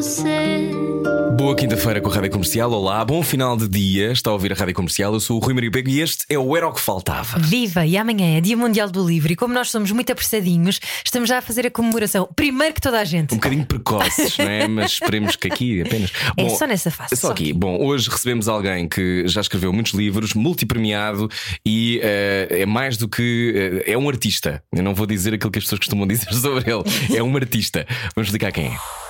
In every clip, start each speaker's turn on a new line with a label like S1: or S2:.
S1: você.
S2: Boa quinta-feira com a Rádio Comercial. Olá, bom final de dia. Está a ouvir a Rádio Comercial. Eu sou o Rui Maria Pego e este é o Era o que Faltava.
S3: Viva! E amanhã é Dia Mundial do Livro e como nós somos muito apressadinhos, estamos já a fazer a comemoração primeiro que toda a gente.
S2: Um bocadinho precoces, não é? Mas esperemos que aqui apenas.
S3: É só nessa fase,
S2: É só
S3: só
S2: aqui.
S3: aqui.
S2: Bom, hoje recebemos alguém que já escreveu muitos livros, multipremiado e eh, é mais do que. eh, é um artista. Eu não vou dizer aquilo que as pessoas costumam dizer sobre ele. É um artista. Vamos explicar quem é.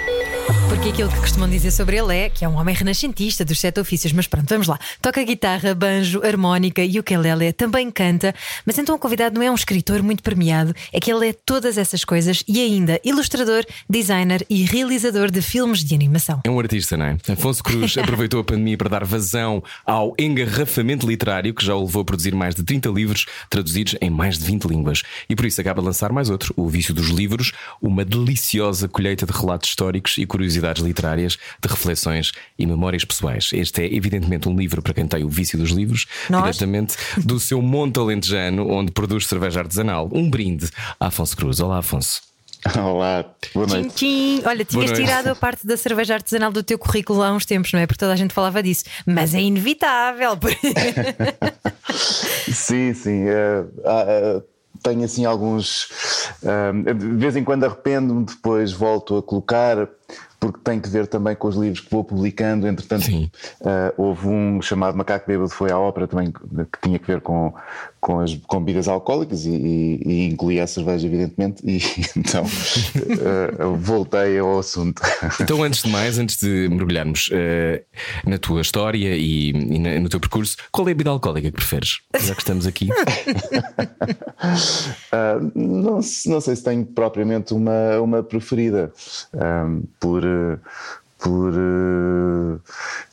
S3: Porque aquilo que costumam dizer sobre ele é que é um homem renascentista dos sete ofícios. Mas pronto, vamos lá. Toca guitarra, banjo, harmónica e ukulele, também canta. Mas então o convidado não é um escritor muito premiado, é que ele é todas essas coisas e ainda ilustrador, designer e realizador de filmes de animação.
S2: É um artista, não é? Afonso Cruz aproveitou a pandemia para dar vazão ao engarrafamento literário, que já o levou a produzir mais de 30 livros, traduzidos em mais de 20 línguas. E por isso acaba de lançar mais outro, O Vício dos Livros, uma deliciosa colheita de relatos históricos e curiosidades literárias, de reflexões e memórias pessoais. Este é, evidentemente, um livro para quem tem o vício dos livros,
S3: Nós?
S2: diretamente do seu Monte Alentejano, onde produz cerveja artesanal. Um brinde a Afonso Cruz. Olá, Afonso.
S4: Olá, boa
S3: Tchim,
S4: noite.
S3: tchim. Olha, tinhas
S2: noite.
S3: tirado a parte da cerveja artesanal do teu currículo há uns tempos, não é? Porque toda a gente falava disso. Mas é inevitável.
S4: Sim, sim. ah, eh, tenho assim alguns. eh, de vez em quando arrependo-me, depois volto a colocar, porque tem que ver também com os livros que vou publicando. Entretanto, eh, houve um chamado Macaco Bêbado, foi à ópera também, que tinha que ver com, com as com bebidas alcoólicas e, e, e incluía a cerveja, evidentemente, e então eh, voltei ao assunto.
S2: Então, antes de mais, antes de mergulharmos eh, na tua história e, e na- no teu percurso, qual é a bebida alcoólica que preferes? Já que estamos aqui.
S4: Não, não sei se tenho propriamente uma, uma preferida, por, eh, por, eh,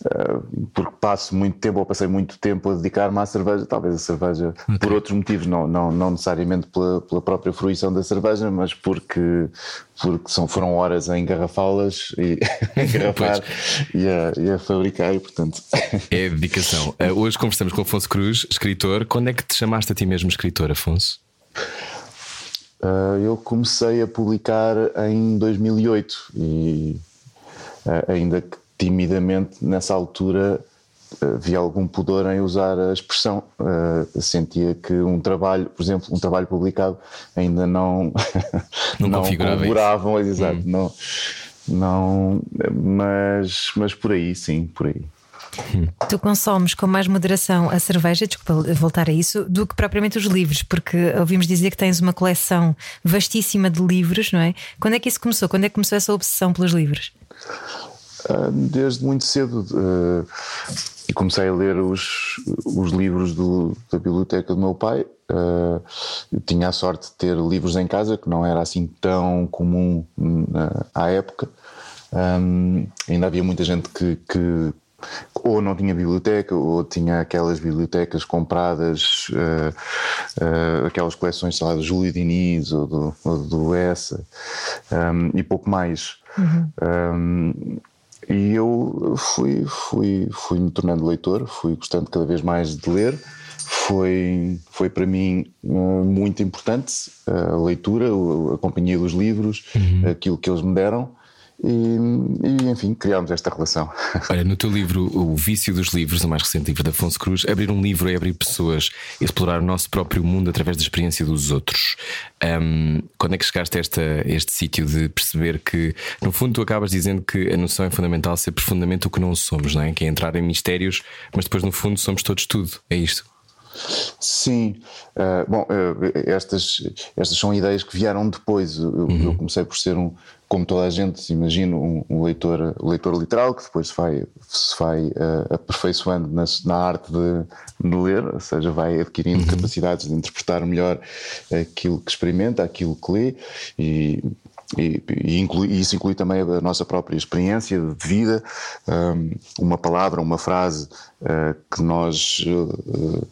S4: ah, porque passo muito tempo, ou passei muito tempo a dedicar-me à cerveja, talvez a cerveja por outros motivos, não, não, não necessariamente pela, pela própria fruição da cerveja, mas porque, porque são, foram horas a engarrafá-las e a engarrafar e a, e a fabricar, e portanto.
S2: É a dedicação. Eh, hoje conversamos com Afonso Cruz, escritor. Quando é que te chamaste a ti mesmo escritor, Afonso?
S4: Uh, eu comecei a publicar em 2008 e uh, ainda que timidamente nessa altura uh, vi algum pudor em usar a expressão. Uh, sentia que um trabalho, por exemplo, um trabalho publicado ainda não
S2: Não configurava
S4: exato, não, não, mas, mas por aí, sim, por aí.
S3: Tu consomes com mais moderação a cerveja, desculpa voltar a isso, do que propriamente os livros, porque ouvimos dizer que tens uma coleção vastíssima de livros, não é? Quando é que isso começou? Quando é que começou essa obsessão pelos livros?
S4: Ah, Desde muito cedo e comecei a ler os, os livros do- da biblioteca do meu pai. Eu tinha a sorte de ter livros em casa, que não era assim tão comum na- à época. Ahm, ainda havia muita gente que, que ou não tinha biblioteca ou tinha aquelas bibliotecas compradas, ah, ah, aquelas coleções, sei lá, do Júlio Diniz ou do, ou do Essa ahm, e pouco mais. Ahm, e eu fui, fui, fui me tornando leitor, fui gostando cada vez mais de ler. Foi, foi para mim eh, muito importante a leitura, a companhia dos livros, aquilo que eles me deram. E, e, enfim, criámos esta relação.
S2: Olha, no teu livro, O Vício dos Livros, o mais recente livro de Afonso Cruz, abrir um livro é abrir pessoas, explorar o nosso próprio mundo através da experiência dos outros. Ahm, quando é que chegaste a, esta, a este sítio de perceber que, no fundo, tu acabas dizendo que a noção é fundamental ser profundamente o que não somos, não é? Que é entrar em mistérios, mas depois, no fundo, somos todos tudo. É isto.
S4: Sim, eh, bom, eh, estas, estas são ideias que vieram depois. Eu, eu comecei por ser um, como toda a gente, imagino, um, um leitor, um leitor literal que depois se vai, se vai eh, aperfeiçoando na, na arte de, de ler, ou seja, vai adquirindo capacidades de interpretar melhor aquilo que experimenta, aquilo que lê e e, e, inclui, e, isso inclui também a nossa própria experiência de vida, um, uma palavra, uma frase uh, que, nós, uh,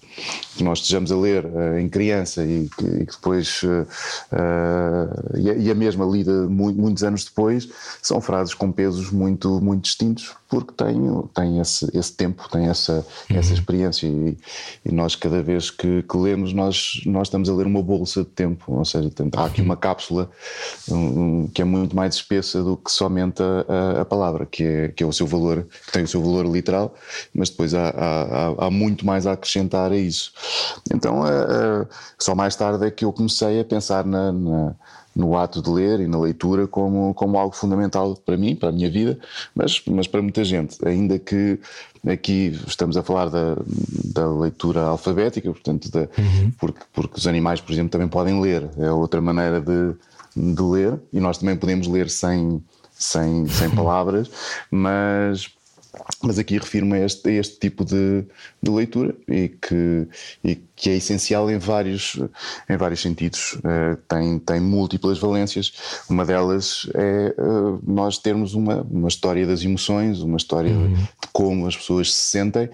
S4: que nós estejamos a ler uh, em criança e que, e que depois, e, a, mesma lida muitos anos depois, são frases com pesos muito, muito distintos, porque têm, têm esse, esse tempo, têm essa, uhum. essa experiência. E, nós, cada vez que, que, lemos, nós, nós estamos a ler uma bolsa de tempo, ou seja, há aqui uma cápsula. Um, que é muito mais espessa do que somente a, a, a, palavra, que é, que é o seu valor, que tem o seu valor literal, mas depois há, há, há muito mais a acrescentar a isso. Então, só mais tarde é que eu comecei a pensar na, na no ato de ler e na leitura como, como algo fundamental para mim, para a minha vida, mas, mas para muita gente. Ainda que aqui estamos a falar da, da leitura alfabética, portanto, da, uhum. porque, porque os animais, por exemplo, também podem ler. É outra maneira de, de ler, e nós também podemos ler sem, sem, sem palavras, mas mas aqui refiro-me a este, a este tipo de, de, leitura e que, e que é essencial em vários, em vários sentidos. Uh, tem, tem múltiplas valências. Uma delas é uh, nós termos uma, uma história das emoções, uma história uhum. de como as pessoas se sentem,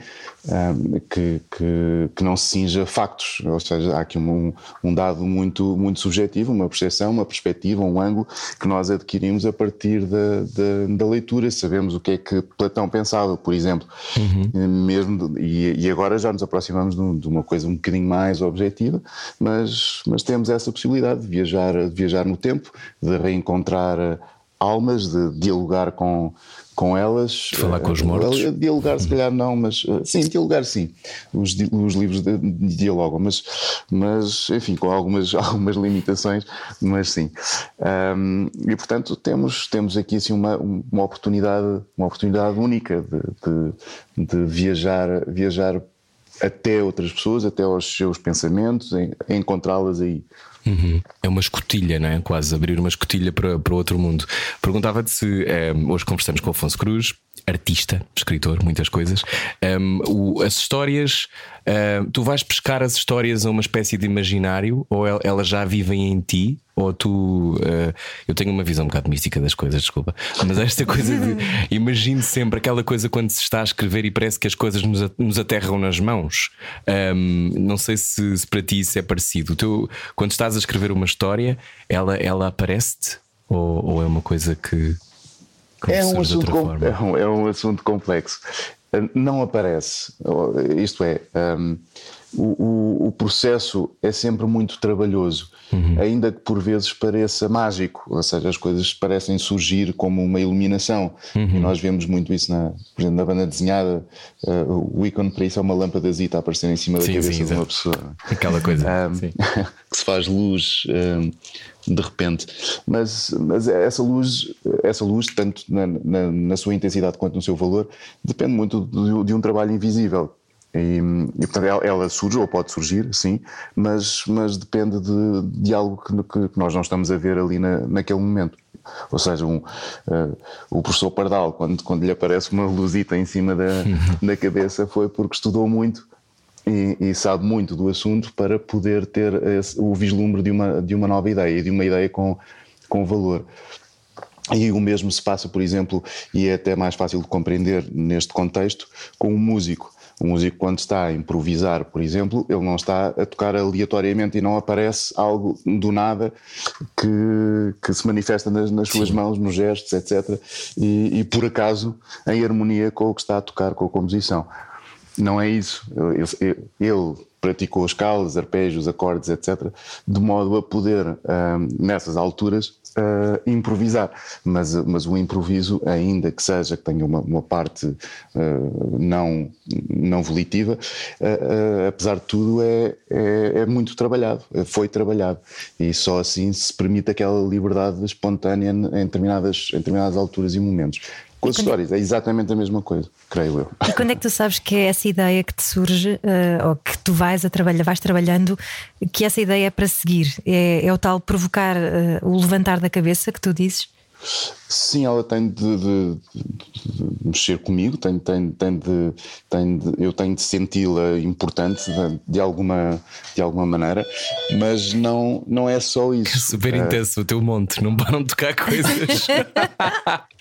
S4: uh, que, que, que, não se cinja factos. Ou seja, há aqui um, um dado muito, muito subjetivo, uma percepção, uma perspectiva, um ângulo que nós adquirimos a partir da, da, da leitura. Sabemos o que é que Platão pensava, por exemplo, uhum. mesmo, e, e, agora já nos aproximamos de, de uma coisa um bocadinho mais objetiva, mas, mas temos essa possibilidade de viajar, de viajar no tempo, de reencontrar almas, de dialogar com, com elas.
S2: De falar com os mortos?
S4: Dialogar, se calhar não, mas eh, sim, dialogar sim. Os, os livros de, de dialogam, mas, mas enfim, com algumas, algumas limitações, mas sim. Um, e portanto temos, temos aqui assim uma, uma oportunidade, uma oportunidade única de, de, de viajar, viajar até outras pessoas, até aos seus pensamentos, encontrá-las aí.
S2: Uhum. É uma escotilha, não é? Quase abrir uma escotilha para, para outro mundo. Perguntava-te se é, hoje conversamos com Afonso Cruz, artista, escritor, muitas coisas. Um, o, as histórias, uh, tu vais pescar as histórias a uma espécie de imaginário ou elas já vivem em ti? Ou tu. Uh, eu tenho uma visão um bocado mística das coisas, desculpa. Mas esta coisa de. Imagino sempre aquela coisa quando se está a escrever e parece que as coisas nos, nos aterram nas mãos. Um, não sei se, se, para ti isso é parecido. Tu, quando estás a escrever uma história, ela, ela aparece-te? Ou, ou é uma coisa que.
S4: É um, assunto com, é, um, é um assunto complexo. Não aparece. Isto é. Um, o, o, processo é sempre muito trabalhoso, uhum. ainda que por vezes pareça mágico, ou seja, as coisas parecem surgir como uma iluminação. Uhum. E nós vemos muito isso, na, por exemplo, na banda desenhada. Uh, o ícone para isso é uma lâmpadazinha a aparecer em cima da sim, cabeça sim, de uma pessoa.
S2: Aquela coisa um,
S4: que se faz luz. Um, de repente, mas, mas essa luz, essa luz tanto na, na, na, sua intensidade quanto no seu valor, depende muito de, de um trabalho invisível e, e portanto ela, ela, surge ou pode surgir, sim, mas, mas depende de, de algo que, que, nós não estamos a ver ali na, naquele momento. Ou seja, um, uh, o professor Pardal, quando, quando lhe aparece uma luzita em cima da, da cabeça, foi porque estudou muito e, e, sabe muito do assunto para poder ter esse, o vislumbre de uma, de uma nova ideia, de uma ideia com, com valor. E o mesmo se passa, por exemplo, e é até mais fácil de compreender neste contexto, com o músico. O músico, quando está a improvisar, por exemplo, ele não está a tocar aleatoriamente e não aparece algo do nada que, que se manifesta nas, nas suas Sim. mãos, nos gestos, etc. E, e, por acaso em harmonia com o que está a tocar, com a composição. Não é isso. Ele, ele praticou escalas, arpejos, acordes, etc., de modo a poder, um, nessas alturas, uh, improvisar. Mas, mas o improviso, ainda que seja que tenha uma, uma parte uh, não, não volitiva, uh, apesar de tudo, é, é, é, muito trabalhado, foi trabalhado. E só assim se permite aquela liberdade espontânea em determinadas, em determinadas alturas e momentos. Com as histórias, é exatamente a mesma coisa, creio eu.
S3: E quando é que tu sabes que é essa ideia que te surge, uh, ou que tu vais a trabalhar, vais trabalhando, que essa ideia é para seguir? É, é o tal provocar uh, o levantar da cabeça que tu dizes?
S4: Sim, ela tem de, de, de mexer comigo, tem, tem, tem de, tem de, eu tenho de senti-la importante de, de, alguma, de alguma maneira, mas não, não é só isso.
S2: Super uh, intenso o teu monte, não param de tocar coisas.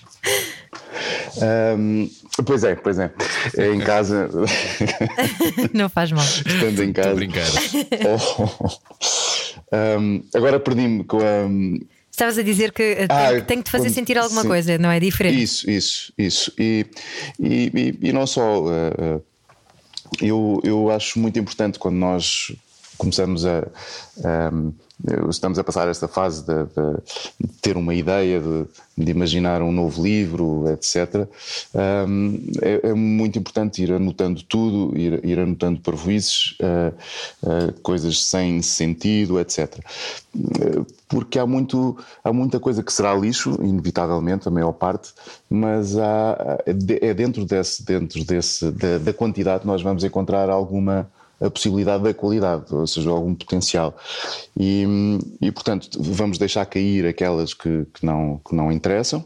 S4: um, pois é, pois é. é em casa.
S3: não faz mal.
S4: Estando em casa. Estou
S2: brincar.
S4: Oh, um, agora perdi-me com a.
S3: Estavas a dizer que eh, ah, tem, que te fazer sentir alguma sim. coisa, não é diferente?
S4: Isso, isso, isso. E, e, e, e não só. Uh, eu, eu acho muito importante quando nós começamos a, estamos a passar esta fase de, de ter uma ideia, de, de, imaginar um novo livro, etc. Um, é, é, muito importante ir anotando tudo, ir, ir anotando parvoices, uh, uh, coisas sem sentido, etc. Porque há, muito, há muita coisa que será lixo, inevitavelmente, a maior parte, mas há, é dentro, desse, dentro desse, da, da quantidade que nós vamos encontrar alguma a possibilidade da qualidade, ou seja, algum potencial. E, e portanto, vamos deixar cair aquelas que, que, não, que não interessam.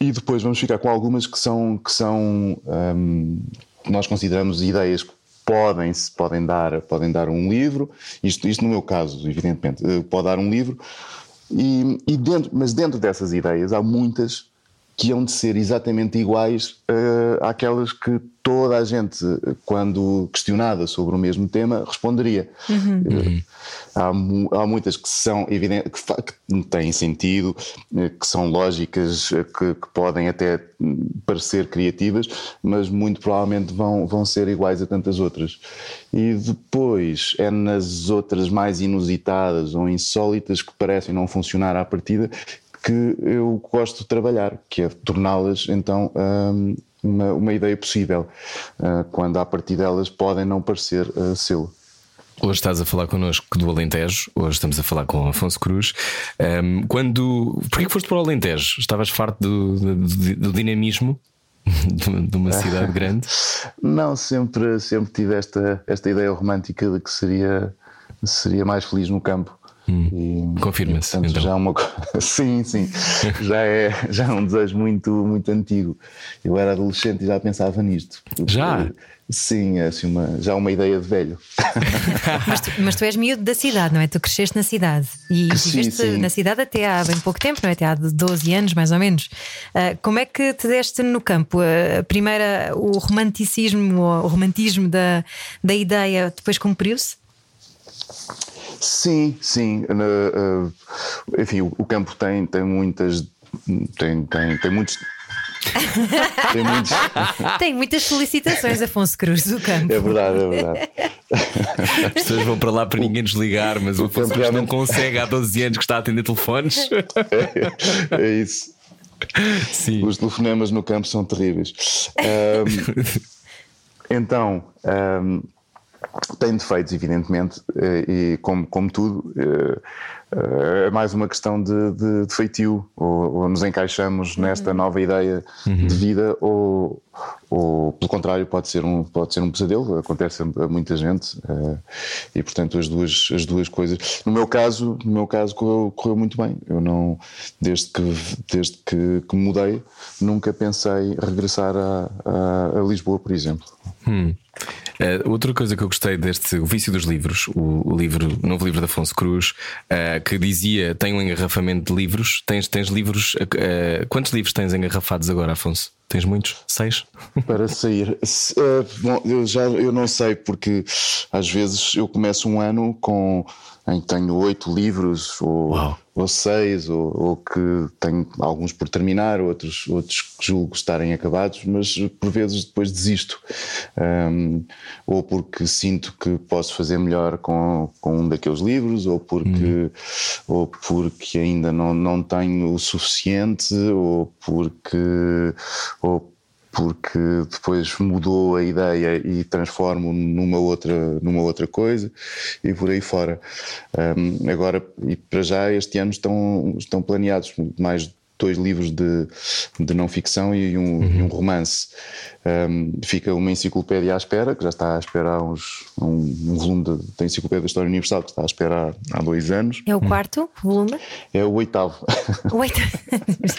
S4: E depois vamos ficar com algumas que são, que são um, nós consideramos ideias que podem, podem, dar, podem dar um livro, isto, isto no meu caso, evidentemente, eh, pode dar um livro, e, e dentro, mas dentro dessas ideias há muitas que hão de ser exatamente iguais uh, àquelas que toda a gente, quando questionada sobre o mesmo tema, responderia. Uhum. Uh, há, há, muitas que são evidentes, que, que, têm sentido, uh, que são lógicas, que, que, podem até parecer criativas, mas muito provavelmente vão, vão ser iguais a tantas outras. E depois é nas outras mais inusitadas ou insólitas que parecem não funcionar à partida que eu gosto de trabalhar, que é torná-las então hum, uma, uma ideia possível, uh, quando a partir delas podem não parecer uh, selo.
S2: Hoje estás a falar connosco do Alentejo, hoje estamos a falar com Afonso Cruz. Um, quando. Porquê que foste para o Alentejo? Estavas farto do, do, do dinamismo de uma cidade grande?
S4: Não, sempre, sempre tive esta, esta ideia romântica de que seria, seria mais feliz no campo.
S2: Hum, Confirma-se. Então.
S4: Já é uma... sim, sim. já, é, já é um desejo muito, muito antigo. Eu era adolescente e já pensava nisto.
S2: Já?
S4: Sim, é assim uma, já uma ideia de velho.
S3: mas, tu, mas, tu, és miúdo da cidade, não é? Tu cresceste na cidade e viveste na cidade até há bem pouco tempo, não é? Até há 12 anos, mais ou menos. Uh, como é que te deste no campo? A uh, primeira, o romanticismo, o romantismo da, da ideia depois cumpriu-se?
S4: Sim, sim. Uh, enfim, o, o, campo tem, tem muitas. Tem, tem, tem muitos.
S3: tem, muitos... tem muitas solicitações, Afonso Cruz, do campo.
S4: É verdade, é verdade.
S2: As pessoas vão para lá para ninguém desligar, mas o, o Afonso Cruz não consegue há 12 anos que está a atender telefones.
S4: É, é isso. Sim. Os telefonemas no campo são terríveis. Um, então, um, tem defeitos, evidentemente, eh, e como, como tudo, eh, eh, é mais uma questão de, de, de feitio, ou, ou, nos encaixamos nesta uhum. nova ideia uhum. de vida, ou, ou pelo contrário, pode ser um, pode ser um pesadelo, acontece a, muita gente, e portanto as duas, as duas coisas. No meu caso, no meu caso correu, correu muito bem. Eu não, desde que, desde que, que mudei, nunca pensei regressar a, a, a Lisboa, por exemplo.
S2: Hum. Uh, outra coisa que eu gostei deste O Vício dos Livros, o, o livro, o novo livro de Afonso Cruz, uh, que dizia: tem um engarrafamento de livros. Tens, tens livros. Uh, quantos livros tens engarrafados agora, Afonso? Tens muitos? Seis?
S4: Para sair. bom, eu já eu não sei, porque às vezes eu começo um ano com em que tenho oito livros ou, ou seis, ou, ou, que tenho alguns por terminar, outros, outros que julgo estarem acabados, mas por vezes depois desisto. Um, ou porque sinto que posso fazer melhor com, com um daqueles livros, ou porque, uhum. ou porque ainda não, não tenho o suficiente, ou porque. Ou porque depois mudou a ideia e transformo numa outra, numa outra coisa e por aí fora. Um, agora, e para já, este ano estão, estão planeados mais dois livros de, de não ficção e um, uhum. e um romance. Um, fica uma enciclopédia à espera, que já está à espera há uns. Um, um volume da Enciclopédia da História Universal que está à espera há, há dois anos.
S3: É o quarto volume?
S4: É o oitavo.
S3: O oitavo.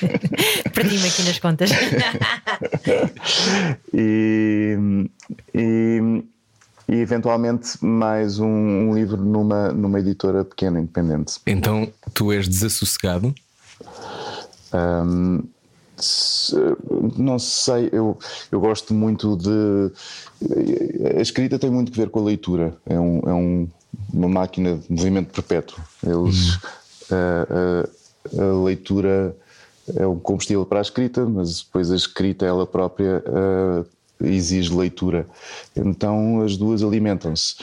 S3: Perdi-me aqui nas contas.
S4: e, e, e, eventualmente mais um, um, livro numa, numa editora pequena, independente.
S2: Então tu és desassossegado?
S4: Um, não sei, eu, eu gosto muito de. A escrita tem muito que ver com a leitura, é, um, é um, uma máquina de movimento perpétuo. Eles, a, a, a, leitura é um combustível para a escrita, mas depois a escrita ela própria exige leitura. Então as duas alimentam-se.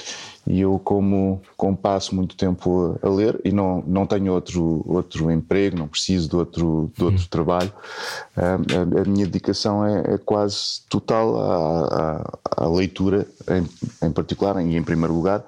S4: E eu, como, como passo muito tempo a, ler e não, não tenho outro, outro emprego, não preciso de outro, de outro uhum. trabalho, a, a, minha dedicação é, é quase total à, à, à leitura, em, em, particular e em primeiro lugar,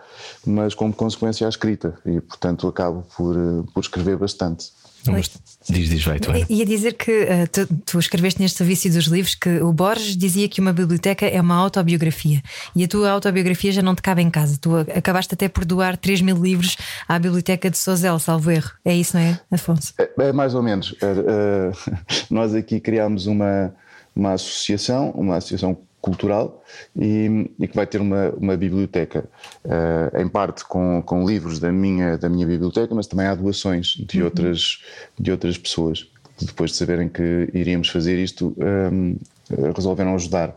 S4: mas como consequência à escrita. E, portanto, acabo por, por escrever bastante.
S2: Mas diz, diz, vai, tu é.
S3: Ia dizer que uh, tu, tu, escreveste neste vício dos livros que o Borges dizia que uma biblioteca é uma autobiografia e a tua autobiografia já não te cabe em casa. Tu acabaste até por doar 3 mil livros à biblioteca de Sozel, salvo erro. É isso, não é, Afonso?
S4: É, é mais ou menos. Uh, nós aqui criámos uma, uma associação, uma associação cultural e, e, que vai ter uma, uma biblioteca, uh, em parte com, com livros da minha, da minha biblioteca, mas também há doações de, uhum. outras, de outras pessoas. Depois de saberem que iríamos fazer isto, um, ehm, resolveram ajudar.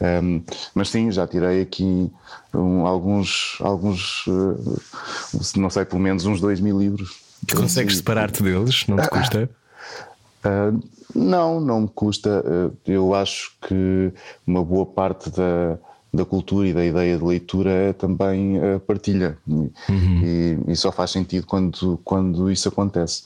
S4: Um, ehm, mas sim, já tirei aqui um, alguns, alguns uh, não sei, pelo menos uns dois mil livros.
S2: Consegues separar-te deles? Não te custa?
S4: Uh, não, não me custa. Uh, eu acho que uma boa parte da, da cultura e da ideia de leitura é também a partilha. Uhum. E, e, só faz sentido quando, quando isso acontece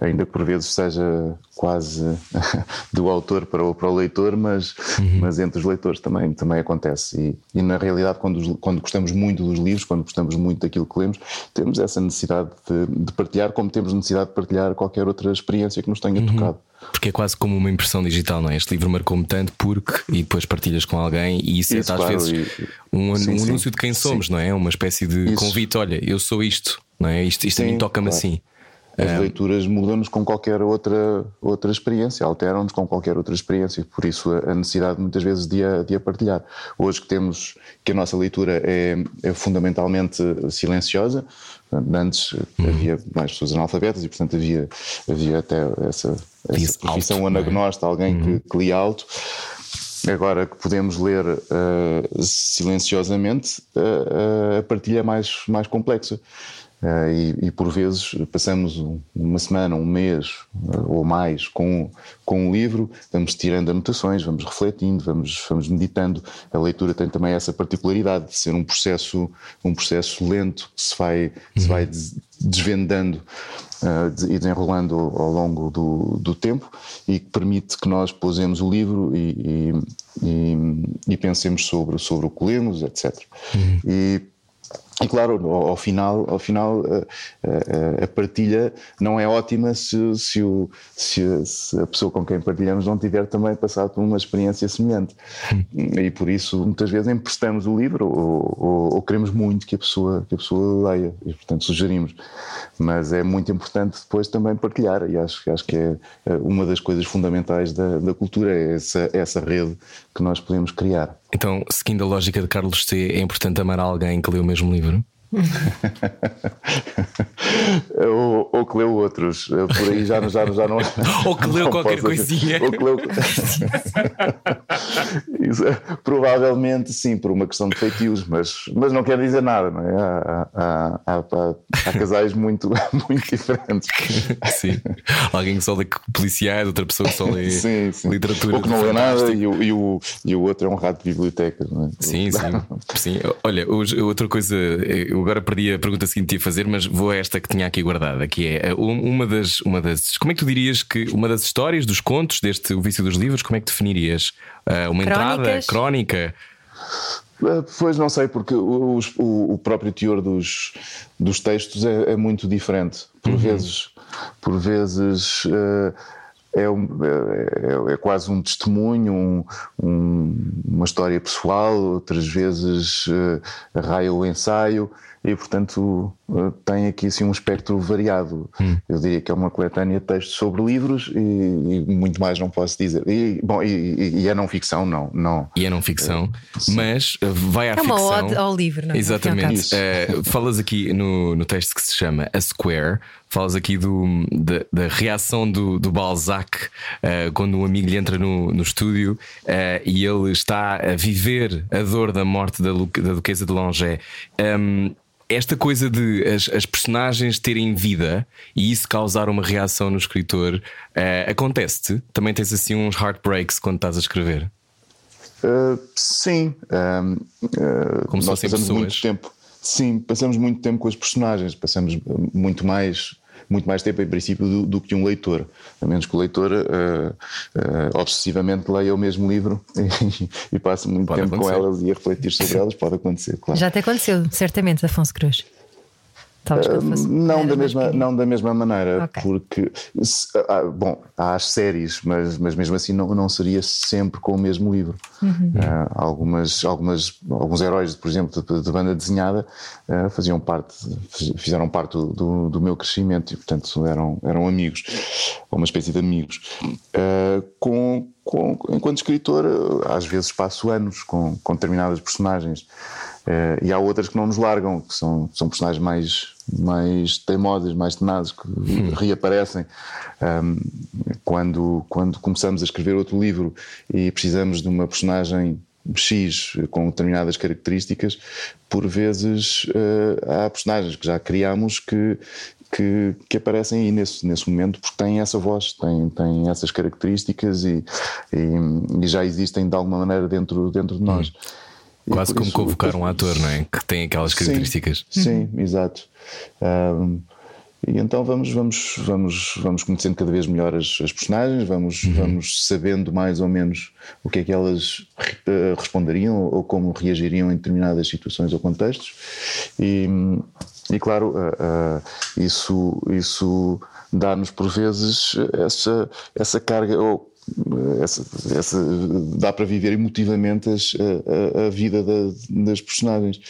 S4: ainda que por vezes seja quase do autor para o, para o leitor, mas, uhum. mas entre os leitores também, também acontece. E, e na realidade, quando, quando gostamos muito dos livros, quando gostamos muito daquilo que lemos, temos essa necessidade de, de partilhar, como temos necessidade de partilhar qualquer outra experiência que nos tenha uhum. tocado.
S2: Porque é quase como uma impressão digital, não é? Este livro marcou-me tanto porque, e depois partilhas com alguém, e isso, isso é às claro, vezes e, um, sim, um anúncio de quem somos, sim. não é? Uma espécie de isso. convite: olha, eu sou isto, não é? Isto, isto sim, a mim toca-me claro. assim.
S4: As é. leituras mudam-nos com qualquer outra, outra experiência, alteram-nos com qualquer outra experiência, por isso a necessidade muitas vezes de a, de a partilhar. Hoje que temos que a nossa leitura é, é fundamentalmente silenciosa, antes uhum. havia mais pessoas analfabetas e portanto havia, havia até essa, essa profissão alto, é? anagnósta, alguém uhum. que, que lia alto. Agora que podemos ler uh, silenciosamente, uh, a partilha é mais, mais complexa. Uh, e, e, por vezes passamos uma semana, um mês uh, ou mais com, com um livro, vamos tirando anotações, vamos refletindo, vamos, vamos meditando. A leitura tem também essa particularidade de ser um processo, um processo lento que se vai, uhum. se vai desvendando uh, e desenrolando ao longo do, do tempo e que permite que nós pousemos o livro e, e, e, e pensemos sobre, sobre o que lemos, etc. Uhum. E e claro, ao, final, ao final a, a, a, partilha não é ótima se, se, o, se, a pessoa com quem partilhamos não tiver também passado por uma experiência semelhante. E por isso, muitas vezes, emprestamos o livro ou, ou, ou, queremos muito que a, pessoa, que a pessoa leia e, portanto, sugerimos. Mas é muito importante depois também partilhar, e acho, acho que é uma das coisas fundamentais da, da cultura, é essa, essa rede que nós podemos criar.
S2: Então, seguindo a lógica de Carlos C, é importante amar alguém que lê o mesmo livro?
S4: ou, ou, que leu outros, por aí já, já, já não.
S2: ou que leu qualquer coisinha. Ou que leu...
S4: Isso, provavelmente sim, por uma questão de feitios, mas, mas não quer dizer nada, não é? Há, há, há, há casais muito, muito diferentes.
S2: Sim. Alguém que só lê policiais, outra pessoa que só lê sim, sim. literatura.
S4: Ou que não lê nada e o, e, o, e o outro é um rato de biblioteca, é?
S2: Sim, sim. sim. Olha, outra coisa. Eu agora perdi a pergunta seguinte que ia fazer, mas vou a esta que tinha aqui guardada, que é eh, uma das, uma das. Como é que tu dirias que uma das histórias, dos contos deste O Vício dos Livros, como é que definirias? Uh, uma Crónicas. entrada, crónica?
S4: Eh, pois não sei, porque o, o, o próprio teor dos, dos textos é, é muito diferente. Por uhum. vezes, por vezes uh, é, um, é, é, quase um testemunho, um, um, uma história pessoal, outras vezes uh, raia o ensaio e, portanto, uh, tem aqui assim, um espectro variado. Hum. Eu diria que é uma coletânea de textos sobre livros e, e muito mais não posso dizer. E, bom, e, e, é não ficção, não. não.
S2: E é não ficção, uh, mas vai à
S3: é
S2: ficção.
S3: É uma ode ao livro, não é?
S2: Exatamente. falas aqui no, no texto que se chama A Square falas aqui do, da, da reação do, do Balzac uh, quando um amigo lhe entra no, no estúdio uh, e ele está a viver a dor da morte da, da Duquesa de Langeais. Um, esta coisa de as, as, personagens terem vida e isso causar uma reação no escritor uh, acontece-te? Também tens assim uns heartbreaks quando estás a escrever?
S4: Uh, sim.
S2: Uh, Como nós passamos pessoas.
S4: muito tempo. Sim, passamos muito tempo com as personagens, passamos muito mais muito mais tempo, em princípio, do, do que um leitor. A menos que o leitor uh, uh, obsessivamente leia o mesmo livro e, e passe muito pode tempo acontecer. com elas e a refletir sobre elas, pode acontecer, claro.
S3: Já te aconteceu, certamente, Afonso Cruz.
S4: Uh, não, da mesma, não da mesma maneira, okay. porque se, ah, bom, há as séries, mas, mas mesmo assim não, não seria sempre com o mesmo livro. Uhum. Uh, algumas, algumas, alguns heróis, por exemplo, de, de banda desenhada, uh, faziam parte, fizeram parte do, do, do, meu crescimento e, portanto, eram, eram amigos, uma espécie de amigos. com, com, enquanto escritor, às vezes passo anos com, com determinadas personagens. Uh, e há outras que não nos largam, que são, são personagens mais, mais teimosas, mais tenazes, que hum. reaparecem. Um, quando, quando começamos a escrever outro livro e precisamos de uma personagem X com determinadas características, por vezes uh, há personagens que já criamos que, que, que, aparecem aí nesse, nesse momento porque têm essa voz, têm, têm essas características e, e, e já existem de alguma maneira dentro, dentro de nós. Hum.
S2: Quase como isso, convocar um ator, não é? Que tem aquelas características.
S4: Sim, sim exato. Um, e então vamos, vamos, vamos, vamos conhecendo cada vez melhor as, as personagens, vamos, uhum. vamos sabendo mais ou menos o que é que elas uh, responderiam ou como reagiriam em determinadas situações ou contextos. E, e claro, uh, uh, isso, isso dá-nos por vezes essa, essa carga, ou essa, essa, dá para viver emotivamente as, a, a, vida da, das personagens.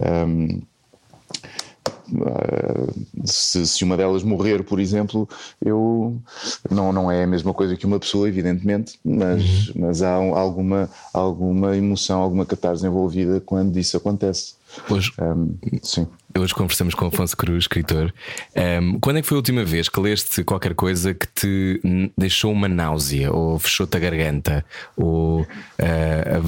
S4: Um, se, se, uma delas morrer, por exemplo, eu não, não é a mesma coisa que uma pessoa, evidentemente, mas, uhum. mas há alguma, alguma emoção, alguma catarse envolvida quando isso acontece.
S2: Hoje, um, sim. Hoje conversamos com Afonso Cruz, escritor. Um, quando é que foi a última vez que leste qualquer coisa que te deixou uma náusea, ou fechou-te a garganta, ou uh,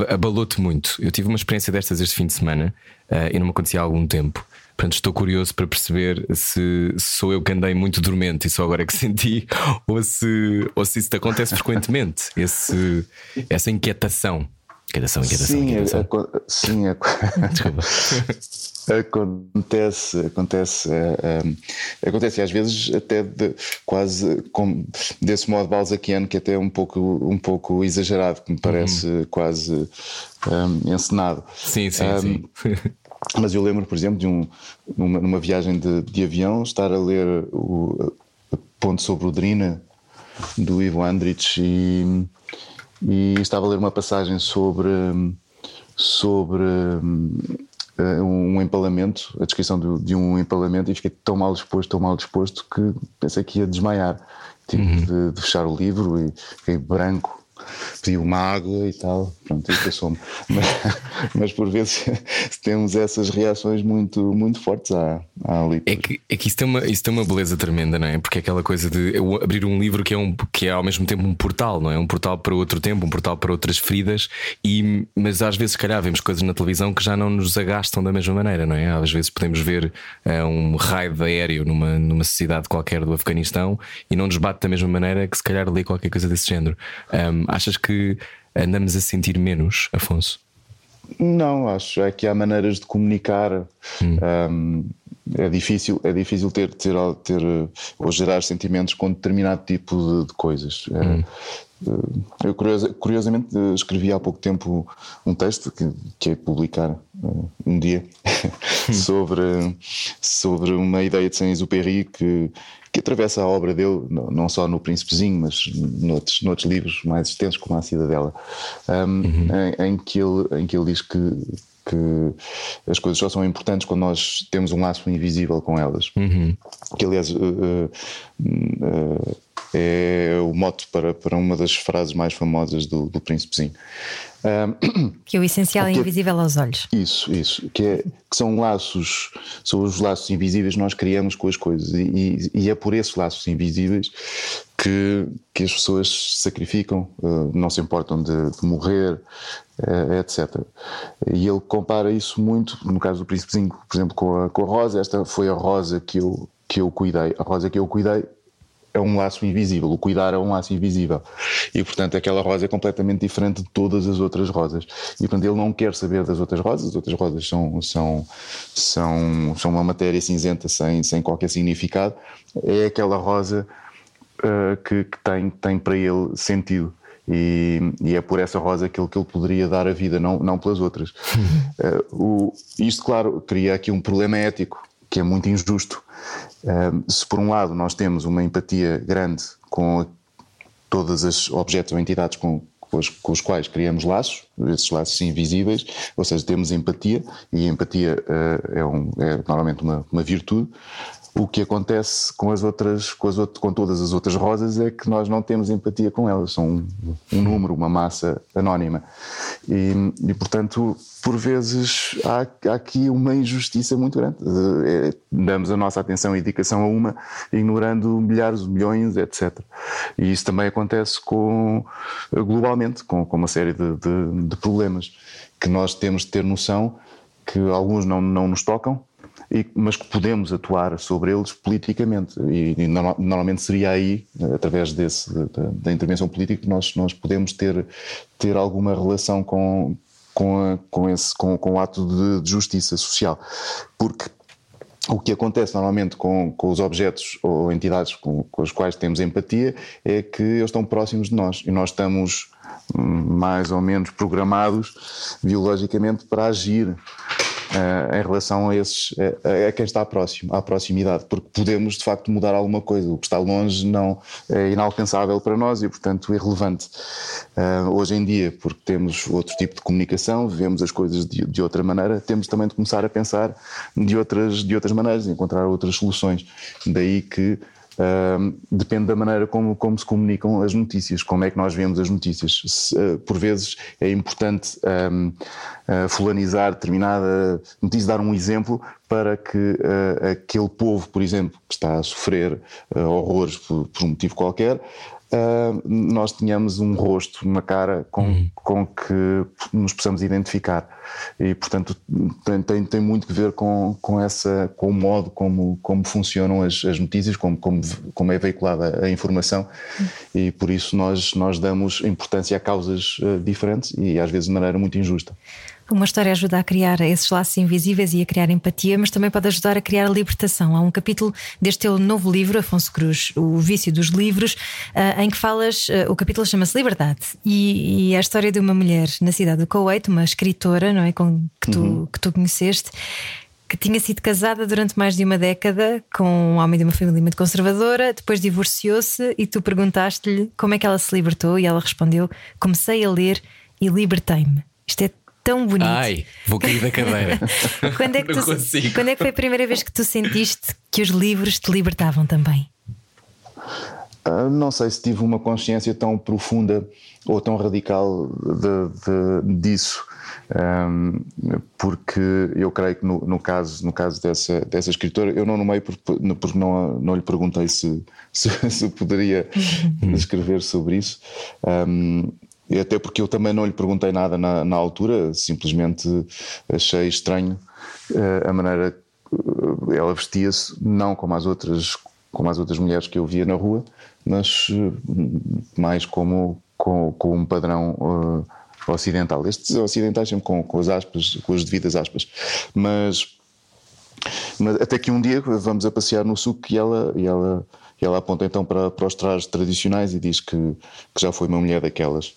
S2: abalou-te muito? Eu tive uma experiência destas este fim de semana uh, e não me acontecia há algum tempo. Portanto, estou curioso para perceber se, sou eu que andei muito dormente e só agora é que senti, ou se, ou se isso te acontece frequentemente, esse, essa inquietação. Inquietação, inquietação, sim, inquietação.
S4: A, sim, a, acontece, acontece, é, é, acontece às vezes até de, quase com, desse modo balzaquiano que até é um pouco, um pouco exagerado, que me parece uhum. quase um, encenado.
S2: Sim, sim, um, sim.
S4: Mas eu lembro, por exemplo, de um, numa, numa viagem de, de, avião, estar a ler o Ponto sobre o Drina do Ivo Andrich e e estava a ler uma passagem sobre, sobre uh, um empalamento, a descrição de, de, um empalamento, e fiquei tão mal disposto, tão mal disposto, que pensei que ia desmaiar. Tive uhum. de, de, fechar o livro e fiquei branco pedi uma água e tal, pronto, e passou-me. Mas, mas, por vezes temos essas reações muito, muito fortes à, à
S2: É que, é que isso, tem uma, isso tem uma beleza tremenda, não é? Porque é aquela coisa de abrir um livro que é, um, que é ao mesmo tempo um portal, não é? Um portal para outro tempo, um portal para outras feridas, e, mas às vezes, se calhar, vemos coisas na televisão que já não nos agastam da mesma maneira, não é? Às vezes podemos ver uh, um raio aéreo numa, numa cidade qualquer do Afeganistão e não nos bate da mesma maneira que se calhar lê qualquer coisa desse género. Um, achas que andamos a sentir menos, Afonso?
S4: Não, acho é que há maneiras de comunicar. Hum. Um, é difícil, é difícil ter, ter, ter ou gerar sentimentos com determinado tipo de, de coisas. É, hum. Eu curiosamente escrevi há pouco tempo um texto que, que é publicar um dia hum. sobre, sobre uma ideia de Saint-Exupéry que, que atravessa a obra dele, não só no Príncipezinho, mas noutros, noutros livros mais extensos, como a Cidadela, um, uhum. em, em, que ele, em que ele diz que, que as coisas só são importantes quando nós temos um laço invisível com elas. Uhum. Que, aliás, uh, uh, é o mote para, para uma das frases mais famosas do, do Príncipezinho.
S3: Um, que o essencial é invisível aos olhos.
S4: Isso, isso. Que, é, que são laços, são os laços invisíveis que nós criamos com as coisas. E, e é por esses laços invisíveis que, que as pessoas se sacrificam, uh, não se importam de, de morrer, uh, etc. E ele compara isso muito, no caso do Príncipezinho, por exemplo, com a, com a Rosa. Esta foi a Rosa que eu, que eu cuidei. A Rosa que eu cuidei é um laço invisível, o cuidar é um laço invisível. E, portanto, aquela rosa é completamente diferente de todas as outras rosas. E, portanto, ele não quer saber das outras rosas, as outras rosas são, são, são, são uma matéria cinzenta sem, sem qualquer significado. É aquela rosa uh, que, que tem, tem para ele sentido. E, e, é por essa rosa que ele, que ele poderia dar a vida, não, não pelas outras. uh, o, isto, claro, cria aqui um problema ético, que é muito injusto. Se por um lado nós temos uma empatia grande com todas as objetos ou entidades com, com os, com os, quais criamos laços, esses laços invisíveis, ou seja, temos empatia, e empatia uh, é, um, é, normalmente uma, uma virtude. O que acontece com as outras, com, as outras, com todas as outras rosas é que nós não temos empatia com elas, são um, um número, uma massa anónima. E, e portanto, por vezes há, há, aqui uma injustiça muito grande. É, damos a nossa atenção e dedicação a uma, ignorando milhares, milhões, etc. E isso também acontece com, globalmente, com, com uma série de, de, de problemas que nós temos de ter noção que alguns não, não nos tocam, e, mas que podemos atuar sobre eles politicamente. E, e normalmente seria aí, através desse, da, da, intervenção política, que nós, nós podemos ter, ter alguma relação com, com, a, com, esse, com, com o ato de, de justiça social. Porque o que acontece normalmente com, com os objetos ou entidades com, com os quais temos empatia é que eles estão próximos de nós e nós estamos hum, mais ou menos programados biologicamente para agir uh, em relação a esses a, a, quem está próximo, à proximidade, porque podemos de facto mudar alguma coisa. O que está longe não é inalcançável para nós e, portanto, irrelevante. Uh, hoje em dia, porque temos outro tipo de comunicação, vemos as coisas de, de, outra maneira, temos também de começar a pensar de outras, de outras maneiras, encontrar outras soluções. Daí que Depende da maneira como, como se comunicam as notícias, como é que nós vemos as notícias. Se, uh, por vezes é importante um, uh, ah, fulanizar determinada notícia, dar um exemplo para que aquele povo, por exemplo, que está a sofrer horrores por, por um motivo qualquer, uh, nós tenhamos um rosto, uma cara com, uhum. com que nos possamos identificar. E, portanto, tem, tem, tem, muito que ver com, com, essa, com o modo como, como funcionam as, as notícias, como, como, como é veiculada a informação, uhum. e por isso nós, nós damos importância a causas uh, diferentes e às vezes de maneira muito injusta.
S3: Uma história ajuda a criar esses laços invisíveis e a criar empatia, mas também pode ajudar a criar a libertação. Há um capítulo deste teu novo livro, Afonso Cruz, O Vício dos Livros, eh, em que falas, eh, o capítulo chama-se Liberdade, e, e é a história de uma mulher na cidade do Kuwait, uma escritora, não é? Com, que, tu, uhum. que tu conheceste que tinha sido casada durante mais de uma década com um homem de uma família muito conservadora, depois divorciou-se e tu perguntaste-lhe como é que ela se libertou e ela respondeu: Comecei a ler e libertei-me. Isto é tão bonito.
S2: Ai, vou cair da cadeira.
S3: quando, é que tu, quando é que foi a primeira vez que tu sentiste que os livros te libertavam também?
S4: Uh, não sei se tive uma consciência tão profunda ou tão radical de, de, disso. Um, porque eu creio que no, no, caso, no caso dessa, dessa escritora, eu não nomeio porque, porque não, não lhe perguntei se, se, se poderia uhum. escrever sobre isso. Um, e até porque eu também não lhe perguntei nada na, na altura, simplesmente achei estranho uh, a maneira que ela vestia-se, não como as outras como as outras mulheres que eu via na rua, mas uh, mais como com, com um padrão ocidental. Estes ocidentais sempre com, com as aspas, com as devidas aspas, mas mas até que um dia vamos a passear no suco e ela, e ela, e ela aponta então para, para os trajes tradicionais e diz que, que já foi uma mulher daquelas.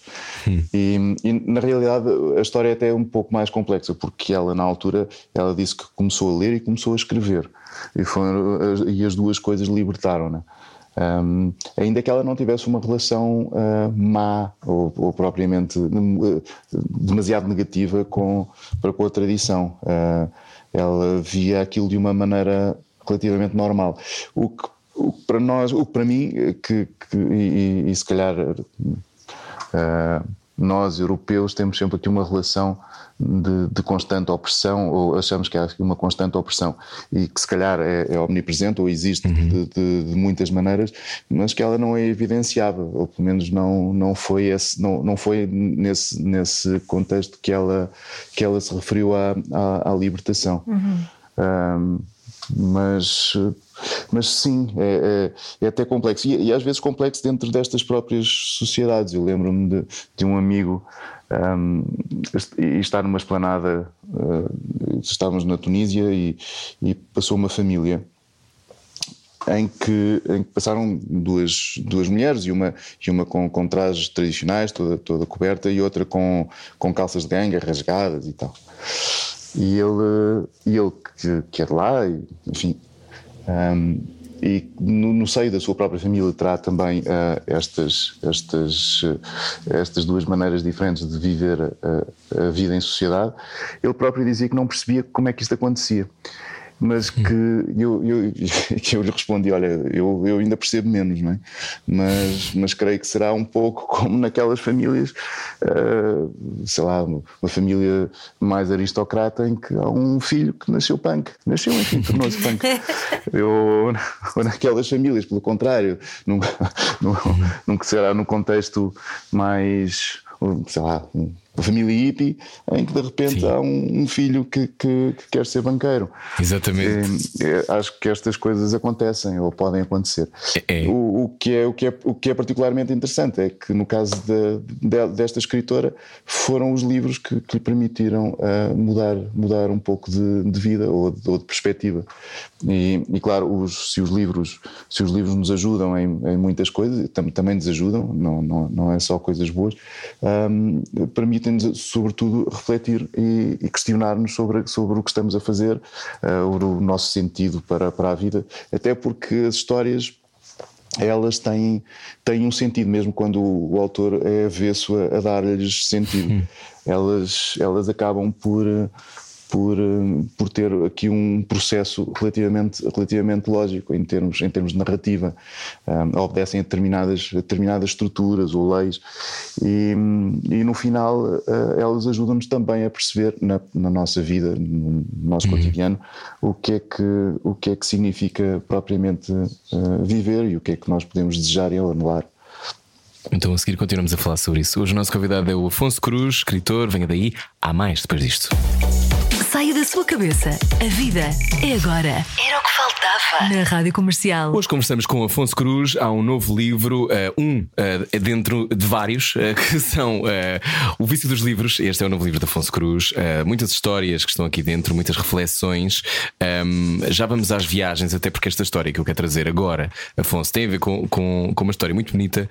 S4: Hum. E, e, na realidade a história é até um pouco mais complexa, porque ela na altura ela disse que começou a ler e começou a escrever. E, foram, e as duas coisas libertaram-na. Um, ainda que ela não tivesse uma relação uh, má ou, ou propriamente uh, demasiado negativa com, para com a tradição. Uh, ela via aquilo de uma maneira relativamente normal. O que, o que para nós, o que para mim, que, que e, e, se calhar nós europeus temos sempre aqui uma relação de, de, constante opressão, ou achamos que há uma constante opressão e que se calhar é, é omnipresente ou existe uhum. de, de, de, muitas maneiras, mas que ela não é evidenciável, ou pelo menos não, não foi, esse, não, não foi nesse, nesse contexto que ela, que ela se referiu à, à, à libertação. Uhum. Um, mas, mas sim, é, é, é até complexo. E, e, às vezes complexo dentro destas próprias sociedades. Eu lembro-me de, de um amigo um, e estar numa esplanada, uh, estávamos na Tunísia e, e, passou uma família em que, em que passaram duas, duas mulheres e uma, e uma com, com trajes tradicionais, toda, toda coberta, e outra com, com calças de ganga rasgadas e tal. E ele, e ele que, que é de lá, enfim, um, e no, no, seio da sua própria família terá também uh, estas, estas, uh, estas duas maneiras diferentes de viver uh, a vida em sociedade. Ele próprio dizia que não percebia como é que isto acontecia mas que eu, eu, eu lhe respondi: Olha, eu, eu ainda percebo menos, não é? mas, mas creio que será um pouco como naquelas famílias, uh, sei lá, uma família mais aristocrata em que há um filho que nasceu punk, nasceu, enfim, tornou-se punk. Eu, ou naquelas famílias, pelo contrário, num, num, num será num contexto mais, sei lá, família hippie em que de repente Sim. há um, um filho que, que, que, quer ser banqueiro.
S2: Exatamente.
S4: É, é, acho que estas coisas acontecem ou podem acontecer. É. O, o, que é, o, que é, o que é particularmente interessante é que no caso de, de, desta escritora foram os livros que, que lhe permitiram uh, mudar, mudar um pouco de, de vida ou de, ou de perspectiva. E, e, claro, os, se, os livros, se os livros nos ajudam em, em muitas coisas, tam, também nos ajudam, não, não, não é só coisas boas, um, permitem-nos, sobretudo, refletir e, e questionar-nos sobre, sobre o que estamos a fazer, uh, o nosso sentido para, para a vida, até porque as histórias elas têm, têm um sentido, mesmo quando o, o autor é avesso a, a dar-lhes sentido. Hum. Elas, elas acabam por, por, eh, por ter aqui um processo relativamente, relativamente lógico em termos, em termos de narrativa. Um, obedecem a determinadas, a determinadas estruturas ou leis e, e no final uh, elas ajudam-nos também a perceber na, na, nossa vida, no nosso uhum. cotidiano, o que, é que, o que é que significa propriamente uh, viver e o que é que nós podemos desejar e anular.
S2: Então a seguir continuamos a falar sobre isso. Hoje o nosso convidado é o Afonso Cruz, escritor. Venha daí, há mais depois disto
S5: saia da sua cabeça. A vida é agora. Era o que faltava. Na Rádio Comercial.
S2: Hoje conversamos com Afonso Cruz. Há um novo livro, uh, um uh, dentro de vários, uh, que são O Vício dos Livros. Este é o novo livro de Afonso Cruz. muitas histórias que estão aqui dentro, muitas reflexões. Um, já vamos às viagens, até porque esta história que eu quero trazer agora, Afonso, tem a ver com, com, com uma história muito bonita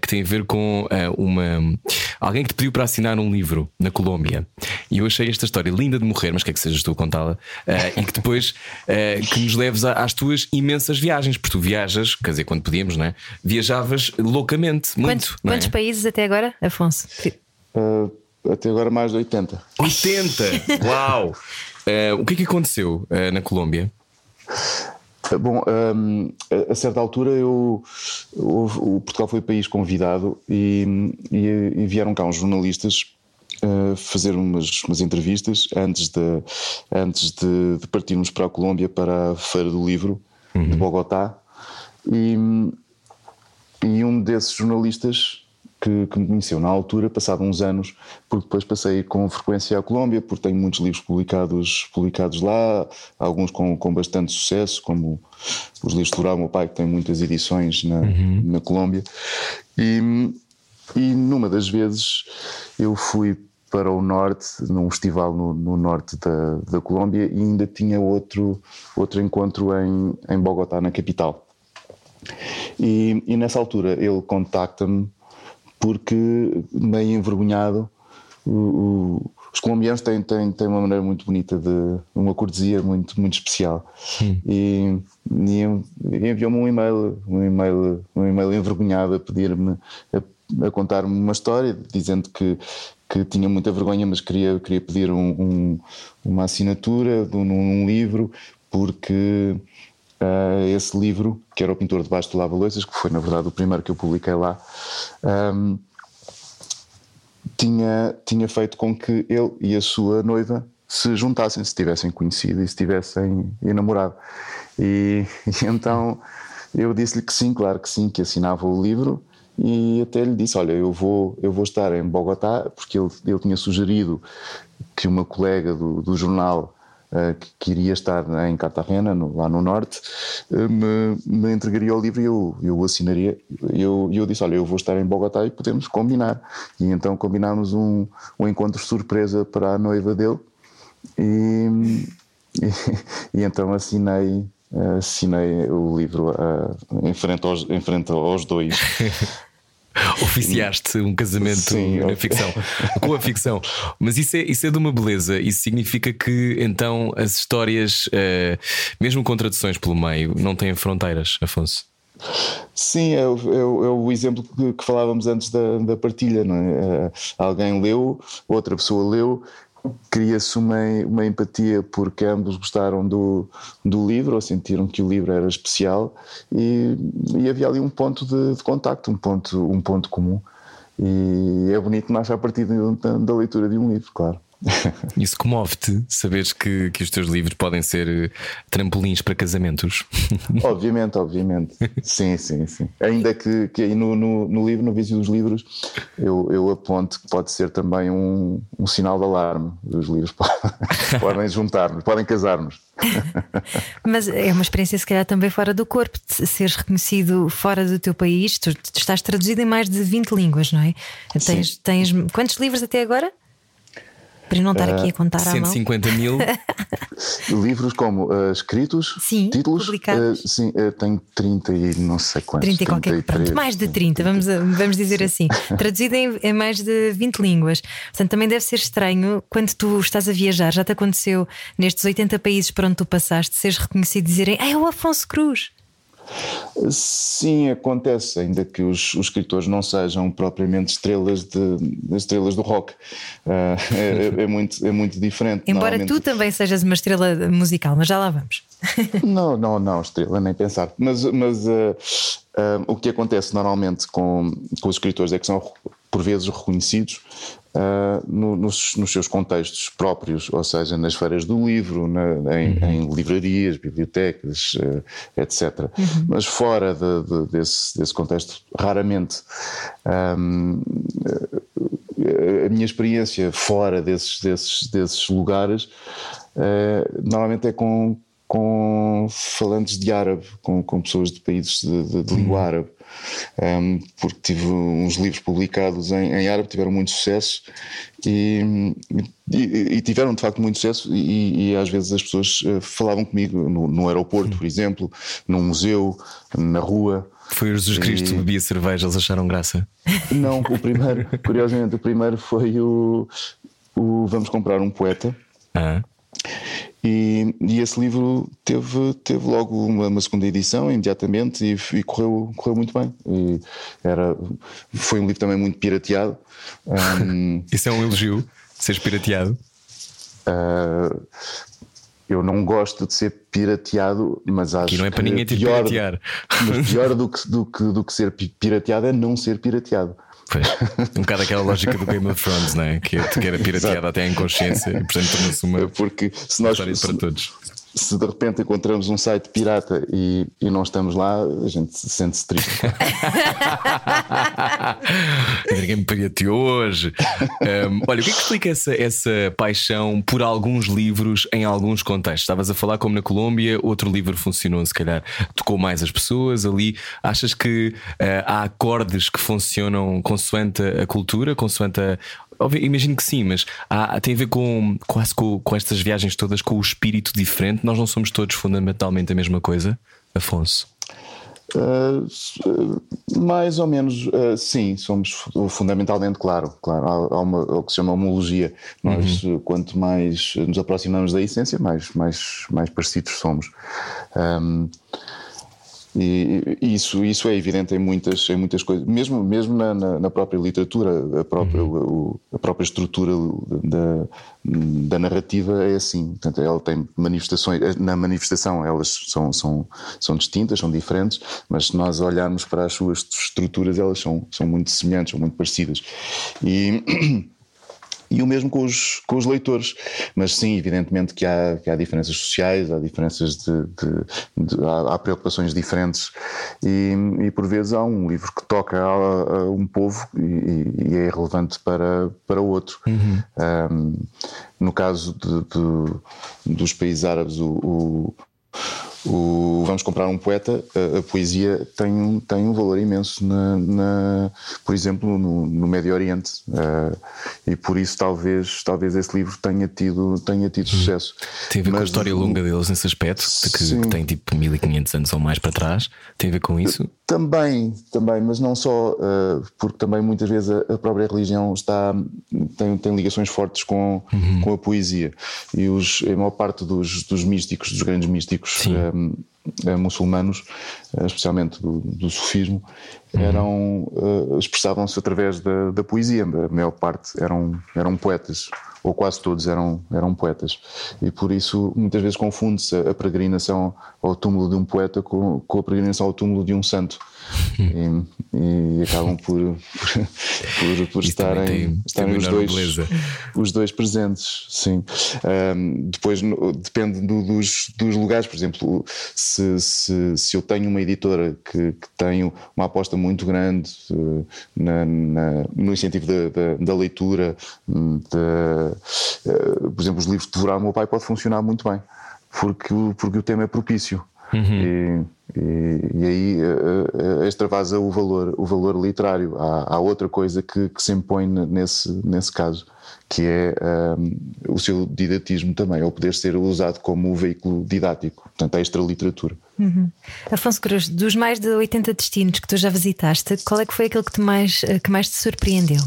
S2: que tem a ver com uma alguém que te pediu para assinar um livro na Colômbia. E eu achei esta história linda de morrer morrer, mas quer que sejas tu a contá-la, uh, e que depois uh, que nos leves às tuas imensas viagens, porque tu viajas, quer dizer, quando podíamos, não é? Viajavas loucamente, muito.
S3: Quantos,
S2: é?
S3: quantos países até agora, Afonso?
S4: Uh, até agora mais de 80.
S2: 80! Uau! o que é que aconteceu na Colômbia?
S4: Bom, um, a certa altura eu, o Portugal foi o país convidado e, e, e vieram cá uns jornalistas uh, fazer umas, umas, entrevistas antes, de, antes de, de, partirmos para a Colômbia para a Feira do Livro uhum. de Bogotá. E, e um desses jornalistas que, que, me conheceu na altura, passado uns anos, porque depois passei com frequência à Colômbia, porque tenho muitos livros publicados, publicados lá, alguns com, com bastante sucesso, como os livros de Rural, meu pai, que tem muitas edições na, uhum. na Colômbia. E, e numa das vezes eu fui para o norte, num festival no, no norte da, da Colômbia, e ainda tinha outro, outro encontro em, em Bogotá, na capital. E, e nessa altura ele contacta-me porque, meio envergonhado, o, o, os colombianos têm, têm, têm uma maneira muito bonita de uma cortesia muito, muito especial. Hum. E, e enviou-me um e-mail, um e-mail, um e-mail envergonhado a pedir-me a, a contar-me uma história, dizendo que que tinha muita vergonha, mas queria, queria pedir um, um, uma assinatura de um, um livro, porque uh, esse livro, que era o Pintor debaixo do Lava-Loiças, que foi na verdade o primeiro que eu publiquei lá, um, tinha, tinha feito com que ele e a sua noiva se juntassem, se tivessem conhecido e se tivessem enamorado. E, e então eu disse-lhe que sim, claro que sim, que assinava o livro e até lhe disse: Olha, eu vou, eu vou estar em Bogotá, porque ele, ele tinha sugerido que uma colega do, do jornal uh, que, que, iria estar em Cartagena, no, lá no norte, uh, me, me, entregaria o livro e eu, eu o assinaria. E eu, eu disse: Olha, eu vou estar em Bogotá e podemos combinar. E então combinámos um, um encontro surpresa para a noiva dele. E, e, e então assinei assinei o livro uh, em, frente aos, em frente aos dois.
S2: Oficiaste um casamento Sim, na ficção, com a ficção. Mas isso é, isso é de uma beleza. Isso significa que então as histórias, uh, mesmo com traduções pelo meio, não têm fronteiras, Afonso.
S4: Sim, é, é, é o exemplo que, que, falávamos antes da, da partilha. Não é? Uh, alguém leu, outra pessoa leu cria-se uma, uma empatia porque ambos gostaram do, do livro ou sentiram que o livro era especial e, e havia ali um ponto de, de contacto, um ponto, um ponto comum. E é bonito nasce a partir da, da leitura de um livro, claro.
S2: Isso comove-te saberes que, que os teus livros podem ser eh, trampolins para casamentos?
S4: Obviamente, obviamente. Sim, sim, sim. Ainda que, que aí no, no, no livro, no vídeo dos livros, eu, eu aponto que pode ser também um, um sinal de alarme. Os livros podem, podem juntar-nos, podem casar-nos.
S3: Mas é uma experiência, se calhar, também fora do corpo, de seres reconhecido fora do teu país. Tu, tu estás traduzido em mais de 20 línguas, não é? Tens, tens quantos livros até agora? Para não estar aqui a contar uh,
S2: 150 mil
S4: livros como uh, escritos,
S3: sim,
S4: títulos,
S3: publicados.
S4: Uh, sim, uh, tenho 30 e não sei quantos.
S3: 30 e qualquer pronto, mais de 30, vamos, vamos dizer sim. assim. Traduzido em, em, mais de 20 línguas. Portanto, também deve ser estranho quando tu estás a viajar. Já te aconteceu nestes 80 países por onde tu passaste, seres reconhecido e dizerem: Ah, é o Afonso Cruz.
S4: Sim, acontece, ainda que os, os, escritores não sejam propriamente estrelas, de, estrelas do rock. Uh, é, é, muito, é muito diferente.
S3: Embora tu também sejas uma estrela musical, mas já lá vamos.
S4: não, não, não, estrela, nem pensar. Mas, mas uh, uh, o que acontece normalmente com, com os escritores é que são por vezes reconhecidos uh, no, nos, nos, seus contextos próprios, ou seja, nas feiras do livro, na, em, uhum. em, livrarias, bibliotecas, uh, etc. Uhum. Mas fora de, de, desse, desse, contexto, raramente. Um, a minha experiência fora desses, desses, desses lugares uh, normalmente é com, com falantes de árabe, com, com pessoas de países de, de, de língua uhum. árabe um, porque tive uns livros publicados em, em árabe, tiveram muito sucesso e, e, e, tiveram de facto muito sucesso e, e às vezes as pessoas uh, falavam comigo no, no aeroporto, por exemplo, num museu, na rua.
S2: Foi o Jesus Cristo que bebia cerveja, eles acharam graça?
S4: Não, o primeiro, curiosamente, o primeiro foi o, o Vamos Comprar um Poeta. Ah. E, e, esse livro teve, teve logo uma, uma segunda edição imediatamente e, e, correu, correu muito bem. E era, foi um livro também muito pirateado.
S2: Um, Isso é um elogio, seres pirateado? Uh,
S4: eu não gosto de ser pirateado, mas acho
S2: Aqui não é para
S4: ninguém
S2: te pior, piratear.
S4: Mas pior do que, do, que, do que ser pirateado é não ser pirateado.
S2: Pois. Um bocado aquela lógica do Game of Thrones, não é? Que, que era pirateada até a inconsciência e portanto tornou-se uma
S4: Porque se nós, para todos se de repente encontramos um site pirata e, e não estamos lá, a gente sente-se triste.
S2: Ninguém me pirateou hoje. Um, olha, o que é que explica essa, essa paixão por alguns livros em alguns contextos? Estavas a falar como na Colômbia, outro livro funcionou, se calhar tocou mais as pessoas ali. Achas que uh, há acordes que funcionam consoante a cultura, consoante a, Imagino que sim, mas há, tem a ver com quase com, com estas viagens todas, com o espírito diferente. Nós não somos todos fundamentalmente a mesma coisa, Afonso.
S4: Uh, mais ou menos, uh, sim, somos fundamentalmente, claro, claro, há, há uma, o que se chama homologia. Nós, uhum. quanto mais nos aproximamos da essência, mais, mais, mais parecidos somos. Um, e isso, isso é evidente em muitas, em muitas coisas, mesmo, mesmo na, na, na própria literatura, a própria, uhum. o, a própria estrutura da, da narrativa é assim. Portanto, ela tem manifestações, na manifestação elas são, são, são distintas, são diferentes, mas se nós olharmos para as suas estruturas, elas são, são muito semelhantes, são muito parecidas. E. e o mesmo com os, com os leitores. Mas sim, evidentemente que há, que há diferenças sociais, há diferenças de. de, de há, há, preocupações diferentes e, e, por vezes há um livro que toca a, a um povo e, e, é relevante para, para outro. Uhum. Um, no caso de, dos países árabes, o, o o Vamos Comprar um Poeta, a, a, poesia tem um, tem um valor imenso, na, na por exemplo, no, no Médio Oriente. Uh, e por isso talvez, talvez esse livro tenha tido, tenha tido uhum. sucesso.
S2: Tem a ver Mas, com a história longa deles nesse aspecto, de que, que, tem tipo 1500 anos ou mais para trás. Tem a ver com isso?
S4: Também, também, mas não só, uh, porque também muitas vezes a, a, própria religião está, tem, tem ligações fortes com, uhum. com a poesia. E os, a maior parte dos, dos místicos, dos grandes místicos, uh, muçulmanos, uh, especialmente do, do sufismo, uhum. eram expressavam-se através da, da, poesia. A maior parte eram, eram poetas, ou quase todos eram, eram poetas. E por isso muitas vezes confunde-se a peregrinação ao túmulo de um poeta com, com a peregrinação ao túmulo de um santo e, e, acabam por, por, por estarem, tem, estarem tem os, dois, os dois presentes. Sim. Um, depois depende do, dos, dos lugares, por exemplo, se, se, se eu tenho uma editora que, que tenho uma aposta muito grande uh, na, na, no incentivo da, da, da leitura, uh, por exemplo, os livros de devorar o meu pai pode funcionar muito bem, porque, porque o tema é propício. Uhum. E, e, e, aí uh, extravasa o valor, o valor literário. Há, há outra coisa que, que, se impõe nesse, nesse caso, que é um, o seu didatismo também, ou poder ser usado como veículo didático, portanto, a extra literatura.
S3: Uhum. Afonso Cruz, dos mais de 80 destinos que tu já visitaste, qual é que foi aquele que, te mais, que mais te surpreendeu?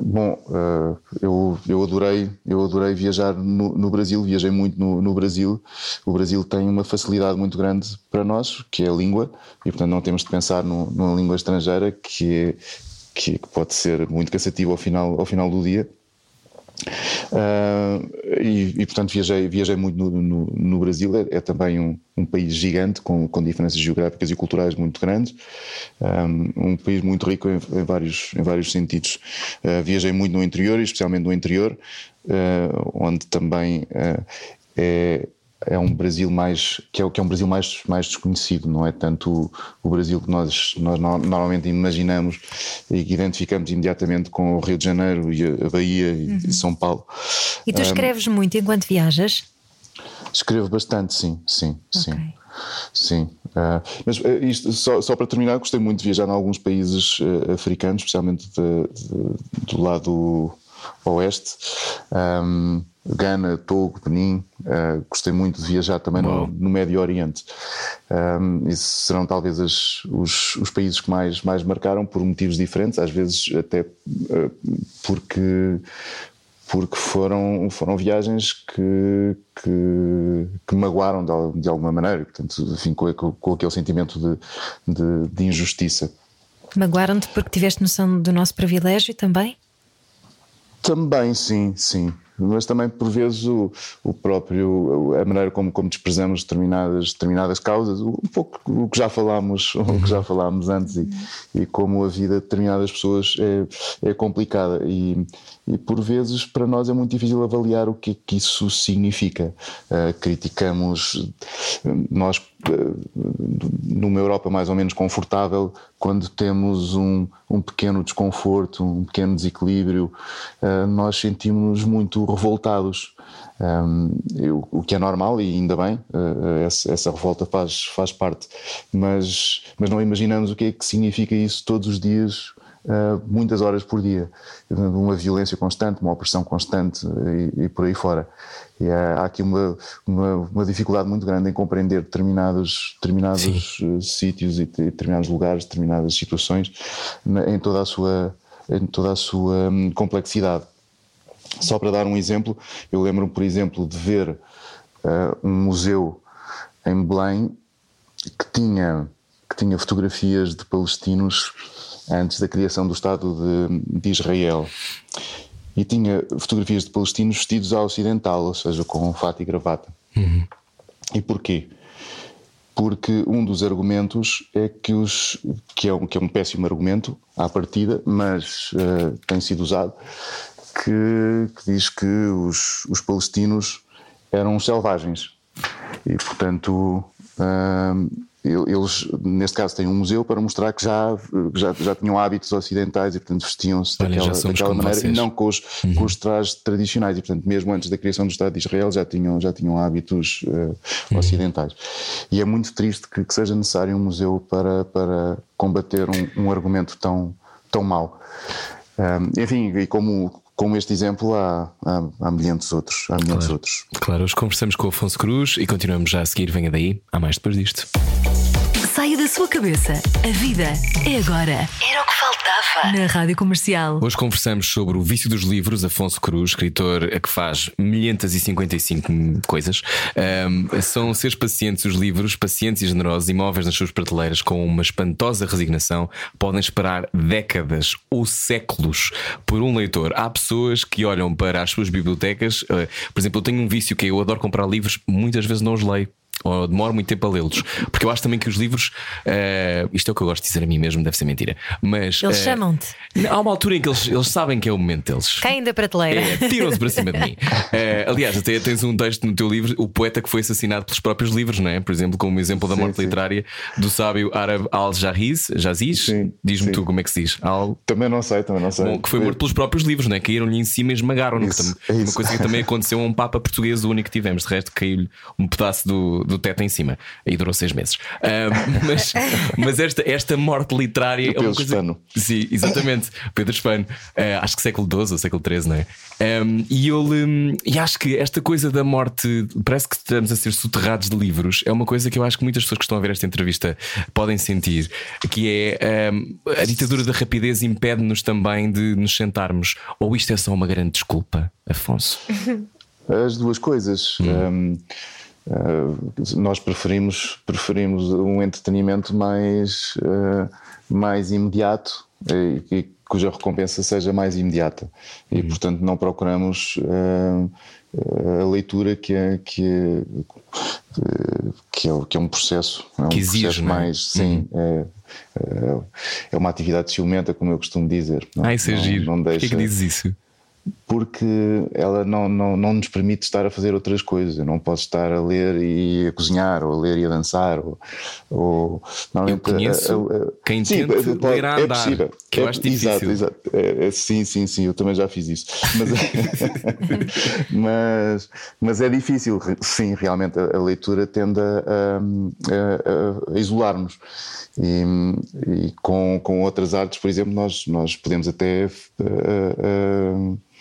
S4: Bom, uh, eu, eu, adorei, eu adorei viajar no, no Brasil, viajei muito no, no, Brasil. O Brasil tem uma facilidade muito grande para nós, que é a língua, e portanto não temos de pensar no, numa língua estrangeira que, é, que pode ser muito cansativo ao final, ao final do dia. Uh, e, e, portanto viajei, viajei muito no, no, no Brasil, é, é, também um, um, país gigante com, com diferenças geográficas e culturais muito grandes, um, um país muito rico em, em, vários, em vários sentidos. Uh, viajei muito no interior, especialmente no interior, uh, onde também é é um Brasil mais que é, que é um Brasil mais, mais desconhecido, não é tanto o, o Brasil que nós, nós normalmente imaginamos e que identificamos imediatamente com o Rio de Janeiro e a, Bahia uhum. e São Paulo.
S3: E tu escreves um, muito enquanto viajas?
S4: Escrevo bastante, sim, sim, okay. sim. Sim, uh, mas uh, isto, só, só, para terminar, gostei muito de viajar em alguns países uh, africanos, especialmente de, de, do lado oeste. Um, Gana, Togo, Benin. Uh, gostei muito de viajar também no, no, Médio Oriente. Um, esses serão talvez as, os, os, países que mais, mais marcaram por motivos diferentes, às vezes até uh, porque porque foram, foram viagens que, que, que magoaram de, de, alguma maneira, portanto, enfim, com, com aquele sentimento de, de, de injustiça.
S3: Magoaram-te porque tiveste noção do nosso privilégio também?
S4: Também, sim, sim. Mas também por vezes o, o próprio, a maneira como, como desprezamos determinadas, determinadas causas, um pouco o que já falámos, o que já falámos antes e, e como a vida de determinadas pessoas é, é complicada. E, e por vezes para nós é muito difícil avaliar o que é que isso significa. Uh, criticamos nós uh, numa Europa mais ou menos confortável quando temos um, um pequeno desconforto, um pequeno desequilíbrio, uh, nós sentimos-nos muito revoltados. Um, eu, o que é normal e ainda bem, essa, essa, revolta faz, faz parte, mas, mas não imaginamos o que é que significa isso todos os dias muitas horas por dia, uma violência constante, uma opressão constante e, e por aí fora. E há, há aqui uma, uma, uma, dificuldade muito grande em compreender determinados, determinados uh, sítios e determinados lugares, determinadas situações em toda a sua, em toda a sua um, complexidade. Só para dar um exemplo, eu lembro-me, por exemplo, de ver uh, um museu em Belém que tinha, que tinha fotografias de palestinos antes da criação do Estado de, de Israel. E tinha fotografias de palestinos vestidos à ocidental, ou seja, com fato e gravata. Uhum. E porquê? Porque um dos argumentos é que, os, que, é um, que é um péssimo argumento à partida, mas uh, tem sido usado, que, que diz que os, os palestinos eram selvagens. E, portanto, uh, eles, neste caso, têm um museu para mostrar que já, já, já tinham hábitos ocidentais e, portanto, vestiam-se daquela, daquela maneira vocês. e não com os, uhum. com os trajes tradicionais. E, portanto, mesmo antes da criação do Estado de Israel, já tinham, já tinham hábitos uh, uhum. ocidentais. E é muito triste que, que, seja necessário um museu para, para combater um, um argumento tão, tão mau. Um, enfim, e como, como este exemplo, há, há, há milhares outros. Há milhares
S2: claro.
S4: outros.
S2: Claro, hoje conversamos com o Afonso Cruz e continuamos já a seguir. Venha daí, há mais depois disto.
S5: Saia da sua cabeça. A vida é agora. Era o que faltava. Na Rádio Comercial.
S2: Hoje conversamos sobre o vício dos livros. Afonso Cruz, escritor que faz 555 coisas. Um, são seres pacientes os livros, pacientes e generosos, imóveis nas suas prateleiras, com uma espantosa resignação. Podem esperar décadas ou séculos por um leitor. Há pessoas que olham para as suas bibliotecas. Uh, por exemplo, eu tenho um vício que é eu adoro comprar livros, muitas vezes não os leio ou demoro muito tempo a lê-los. Porque eu acho também que os livros, uh, isto é o que eu gosto de dizer a mim mesmo, deve ser mentira. Mas
S3: eles uh, chamam-te.
S2: Há uma altura em que eles, eles sabem que é o momento deles.
S3: Caem da prateleira.
S2: É, Tiram-se para cima de mim. Uh, aliás, até tens um texto no teu livro, o poeta que foi assassinado pelos próprios livros, não é? Por exemplo, como o exemplo da morte sim, literária do sábio árabe Al-Jahiz, Jaziz, diz-me tu como é que se diz. Al...
S4: Também não sei, também não sei. Bom,
S2: que foi morto pelos próprios livros, não é? Caíram-lhe em cima e esmagaram-no. É uma coisa que também aconteceu a um Papa português, o único que tivemos. De resto, caiu-lhe um pedaço do, do teto em cima. Aí durou seis meses. Um, mas mas esta, esta morte literária
S4: é uma coisa. Espano.
S2: Sim, exatamente. Pedro Espano. Uh, acho que século XII ou século XIII, não é? Um, e, eu, um, e acho que esta coisa da morte, parece que estamos a ser soterrados de livros, é uma coisa que eu acho que muitas pessoas que estão a ver esta entrevista podem sentir, que é a ditadura da rapidez impede-nos também de nos sentarmos. Ou isto é só uma grande desculpa, Afonso?
S4: As duas coisas. Hum. Uh, nós preferimos, preferimos um entretenimento mais, uh, mais imediato e, e, cuja recompensa seja mais imediata. E, uhum. portanto, não procuramos uh, a leitura que é, que é, que é, que é um processo. É um
S2: que exige, processo
S4: é? mais. Sim, uhum. é, é, é uma atividade ciumenta, como eu costumo dizer.
S2: Não, ah, isso é não, giro. Não deixa, Porquê que dizes isso?
S4: Porque ela não, não, não nos permite estar a fazer outras coisas. Eu não posso estar a ler e a cozinhar, ou a ler e a dançar. Ou, ou
S2: eu conheço a, a, a, quem sim, tenta pode, ler a andar, é possível. que eu é, acho difícil.
S4: Exato, exato. É, é, sim, sim, sim, eu também já fiz isso. Mas, mas, mas, é difícil, sim, realmente a, leitura tende a, a isolar-nos. E, e, com, com outras artes, por exemplo, nós, nós podemos até. Uh, uh,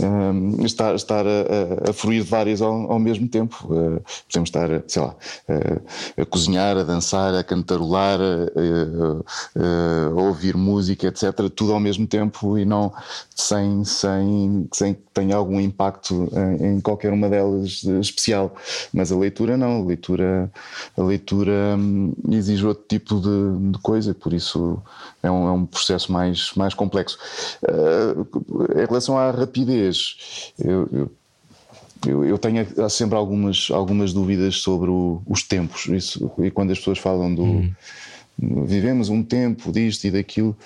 S4: um, estar, estar a, a, fruir várias ao, ao mesmo tempo. Uh, podemos estar, sei lá, uh, a cozinhar, a dançar, a cantarolar, a, ouvir música, etc. Tudo ao mesmo tempo e não sem, sem, sem que tenha algum impacto em, em qualquer uma delas especial. Mas a leitura não, a leitura, a leitura um, exige outro tipo de, de coisa, por isso é um, é um processo mais, mais complexo. Uh, em relação à rapidez, eu, eu eu, eu, tenho sempre algumas, algumas dúvidas sobre o, os tempos. Isso, e quando as pessoas falam do. Hum. Vivemos um tempo disto e daquilo,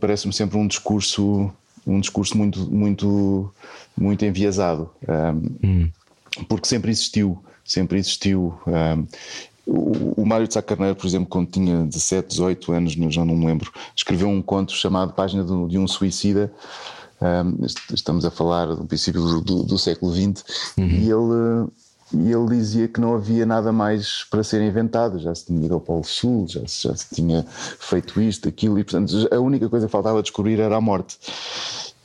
S4: parece-me sempre um discurso, um discurso muito, muito, muito enviesado. Um, hum. Porque sempre existiu, sempre existiu. Um, o, o Mário de Sá Carneiro, por exemplo, quando tinha 17, 18 anos, já não me lembro, escreveu um conto chamado Página de um Suicida. Um, estamos a falar do princípio do, do, do século XX uhum. e ele e ele dizia que não havia nada mais para ser inventado, já se tinha ido ao Polo Sul, já se, já se tinha feito isto, aquilo, e portanto a única coisa que faltava descobrir era a morte.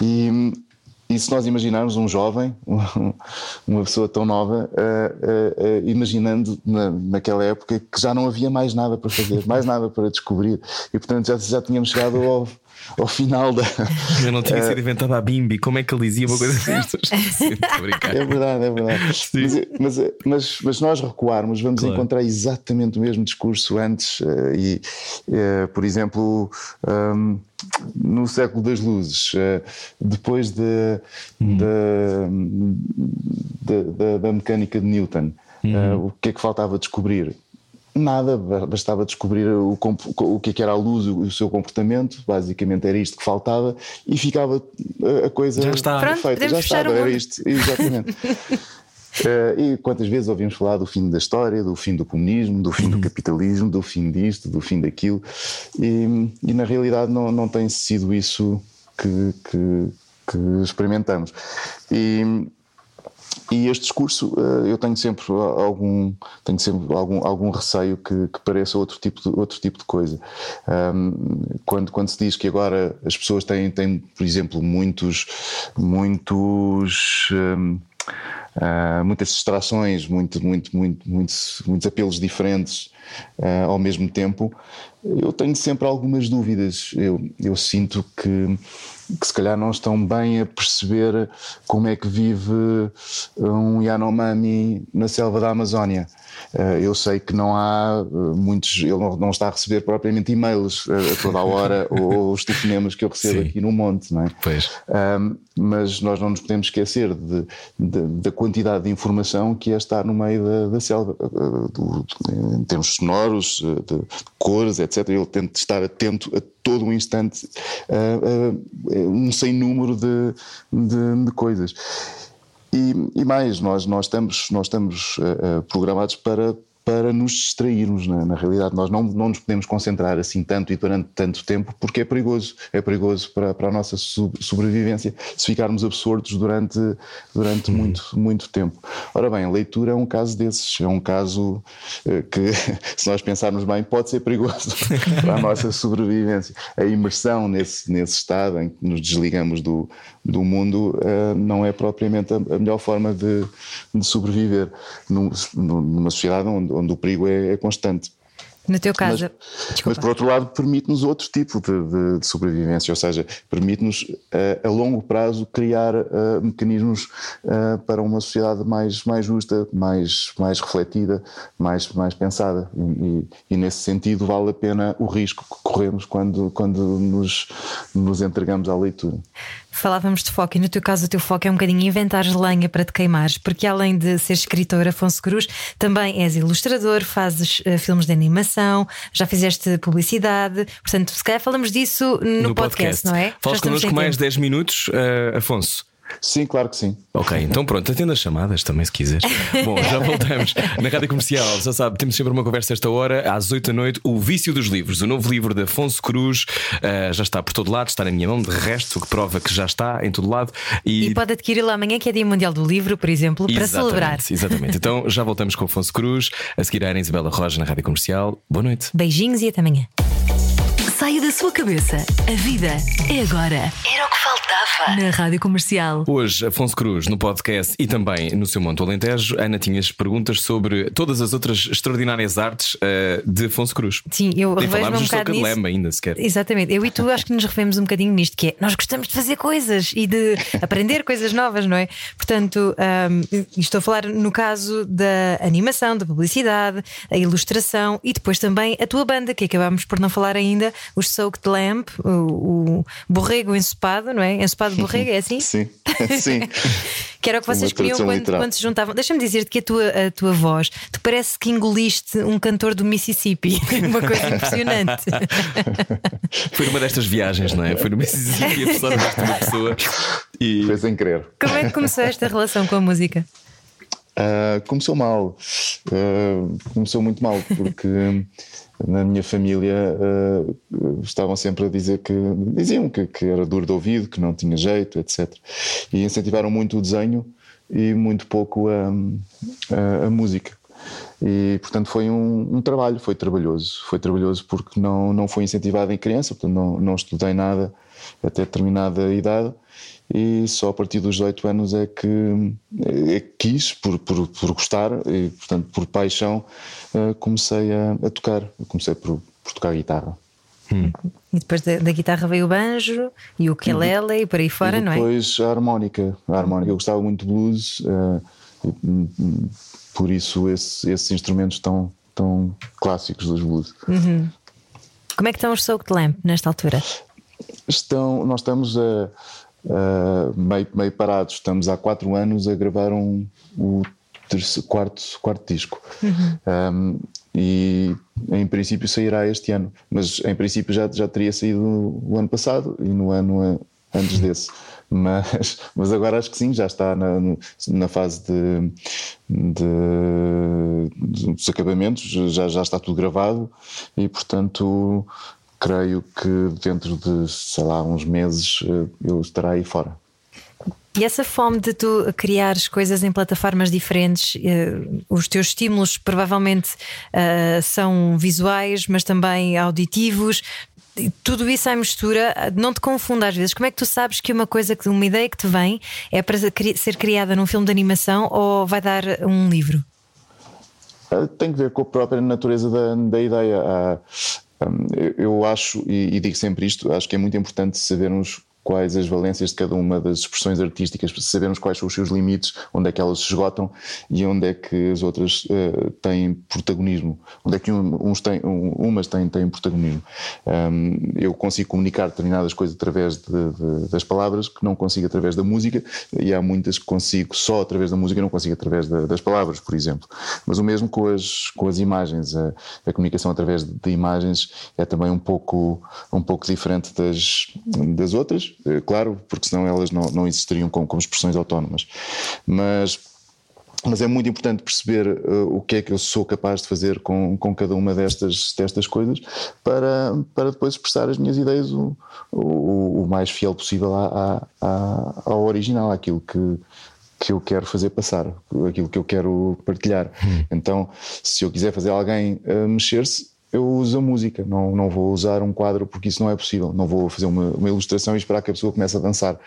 S4: E, e se nós imaginarmos um jovem, uma pessoa tão nova, uh, uh, uh, imaginando na, naquela época que já não havia mais nada para fazer, mais nada para descobrir, e portanto já, já tínhamos chegado ao, ao final da.
S2: Eu não tinha sido inventada a Bimbi, como é que ele dizia uma coisa destas?
S4: é verdade, é verdade. Mas, mas, mas, mas, nós recuarmos, vamos claro. encontrar exatamente o mesmo discurso antes, e, por exemplo. Um, no século das luzes, eh, depois de, uhum. da, da, da, mecânica de Newton. Eh, o que é que faltava descobrir? Nada, bastava descobrir o, o que, é que era a luz, o, o seu comportamento, basicamente era isto que faltava e ficava a coisa
S2: já está.
S4: perfeita, já estava, era isto, exatamente. Uh, e quantas vezes ouvimos falar do fim da história, do fim do comunismo, do fim do uhum. capitalismo, do fim disto, do fim daquilo, e, e na realidade não, não tem sido isso que, que, que experimentamos. E, e este discurso eh, eu tenho sempre algum tenho sempre algum algum receio que, que pareça outro tipo de, outro tipo de coisa quando quando se diz que agora as pessoas têm têm por exemplo muitos muitos uh, muitas distrações, muito, muito, muito, muitos, muitos apelos diferentes uh, ao mesmo tempo, eu tenho sempre algumas dúvidas. Eu, eu sinto que, que se calhar não estão bem a perceber como é que vive um Yanomami na selva da Amazónia. Eh, eu sei que não há eh, muitos, ele não está a receber propriamente e-mails eh, a toda a hora ou os telefonemas que eu recebo Sim. aqui no monte, não é?
S2: Pois.
S4: Um, mas nós não nos podemos esquecer de, de, da quantidade de informação que é estar no meio da, da selva, do, em termos sonoros, de cores, etc. Ele tenta estar atento a todo um instante a um sem número de, de, de coisas. E, e mais, nós, nós estamos, nós estamos uh, programados para para nos distrairmos. Na, na, realidade, nós não, não nos podemos concentrar assim tanto e durante tanto tempo porque é perigoso. É perigoso para, para a nossa sobrevivência se ficarmos absortos durante, durante uhum. muito, muito tempo. Ora bem, a leitura é um caso desses. É um caso eh, que, se nós pensarmos bem, pode ser perigoso para a nossa sobrevivência. A imersão nesse, nesse estado em que nos desligamos do, do mundo uh, não é propriamente a, a melhor forma de, de sobreviver num, numa sociedade onde onde o perigo é, é constante.
S3: No teu caso.
S4: Mas, mas por outro lado, permite-nos outro tipo de, de, de, sobrevivência, ou seja, permite-nos uh, a longo prazo criar uh, mecanismos para uma sociedade mais, mais justa, mais, mais refletida, mais, mais pensada. E, e, e, nesse sentido, vale a pena o risco que corremos quando, quando nos, nos entregamos à leitura.
S3: Falávamos de foco, e no teu caso, o teu foco é um bocadinho inventar lenha para te queimares, porque além de ser escritor, Afonso Cruz, também és ilustrador, fazes uh, filmes de animação, já fizeste publicidade, portanto, se calhar falamos disso no, no podcast, podcast, não é?
S2: Falas connosco mais 10 minutos, uh, Afonso.
S4: Sim, claro que sim.
S2: Ok, então pronto, atenda as chamadas também se quiseres. Bom, já voltamos na rádio comercial. Já sabe, temos sempre uma conversa esta hora, às 8 da noite. O Vício dos Livros, o novo livro de Afonso Cruz, uh, já está por todo lado, está na minha mão. De resto, o que prova que já está em todo lado.
S3: E, e pode adquiri-lo amanhã, que é Dia Mundial do Livro, por exemplo, para
S2: exatamente,
S3: celebrar.
S2: Exatamente. Então já voltamos com Afonso Cruz. A seguir, a Isabela Roja na rádio comercial. Boa noite.
S3: Beijinhos e até amanhã.
S5: Saia da sua cabeça. A vida é agora. Era o que faltava. Na Rádio Comercial.
S2: Hoje, Afonso Cruz, no podcast e também no seu Monte Alentejo, Ana, tinhas perguntas sobre todas as outras extraordinárias artes uh, de Afonso Cruz.
S3: Sim, eu
S2: Nem
S3: revejo um
S2: bocado nisso. Lema ainda sequer.
S3: Exatamente. Eu e tu acho que nos refemos um bocadinho nisto, que é nós gostamos de fazer coisas e de aprender coisas novas, não é? Portanto, um, estou a falar no caso da animação, da publicidade, a ilustração e depois também a tua banda, que acabámos por não falar ainda, os Soaked Lamp, o, o borrego ensopado, não é? Ensopado de borrego, é assim?
S4: Sim, sim.
S3: que era o que vocês queriam quando, quando, se juntavam. Deixa-me dizer-te que a tua, a tua voz, tu parece que engoliste um cantor do Mississippi. Uma coisa impressionante.
S2: Foi numa destas viagens, não é? Foi no Mississippi, a pessoa uma pessoa.
S4: E... Foi sem querer.
S3: Como é que começou esta relação com a música?
S4: Uh, começou mal. Uh, começou muito mal, porque na minha família uh, estavam sempre a dizer que diziam que, que, era duro de ouvido, que não tinha jeito, etc. E incentivaram muito o desenho e muito pouco a, a, a música. E portanto foi um, um, trabalho, foi trabalhoso. Foi trabalhoso porque não, não foi incentivado em criança, portanto não, não estudei nada até determinada idade e só a partir dos 18 anos é que, é que quis, por, por, por gostar e portanto por paixão, uh, comecei a, a, tocar. Comecei por, por tocar guitarra.
S3: Hum. E depois da, da, guitarra veio o banjo e o ukulele uhum. e por aí fora,
S4: e
S3: não é?
S4: Depois a harmónica. A harmónica. Eu gostava muito de blues, uh, e, por isso esse, esses instrumentos tão, tão clássicos dos blues.
S3: Uhum. Como é que estão os Soaked Lamp nesta altura?
S4: Estão, nós estamos a, a meio, meio parados. Estamos há quatro anos a gravar um, o terceiro, quarto, quarto disco. Uhum. Um, e em princípio sairá este ano, mas em princípio já, já teria saído o ano passado e no ano antes desse. Mas, mas agora acho que sim, já está na, na fase de, de, dos acabamentos, já, já está tudo gravado e portanto creio que dentro de, sei lá, uns meses eh, eu estará aí fora.
S3: E essa fome de tu criares coisas em plataformas diferentes, eh, os teus estímulos provavelmente uh, são visuais, mas também auditivos. Tudo isso à mistura, não te confunda às vezes. Como é que tu sabes que uma coisa, uma ideia que te vem é para ser criada num filme de animação ou vai dar um livro?
S4: Tem que ver com a própria natureza da, da ideia. Eu acho, e digo sempre isto, acho que é muito importante sabermos quais as valências de cada uma das expressões artísticas, para sabermos quais são os seus limites, onde é que elas se esgotam e onde é que as outras uh, têm protagonismo, onde é que uns têm, umas têm, têm protagonismo. Um, eu consigo comunicar determinadas coisas através de, de, das palavras que não consigo através da música e há muitas que consigo só através da música não consigo através de, das palavras, por exemplo. Mas o mesmo com as, com as imagens, a, a comunicação através de imagens é também um pouco, um pouco diferente das, das outras eh, claro, porque senão elas não, não existiriam como, como expressões autónomas. Mas mas é muito importante perceber uh, o que é que eu sou capaz de fazer com, com cada uma destas, destas coisas para, para depois expressar as minhas ideias o, o, o mais fiel possível à, à, ao original, àquilo que, que eu quero fazer passar, aquilo que eu quero partilhar. Hum. Então, se eu quiser fazer alguém uh, mexer-se, eu uso a música, não, não vou usar um quadro porque isso não é possível. Não vou fazer uma, uma ilustração e esperar que a pessoa comece a dançar.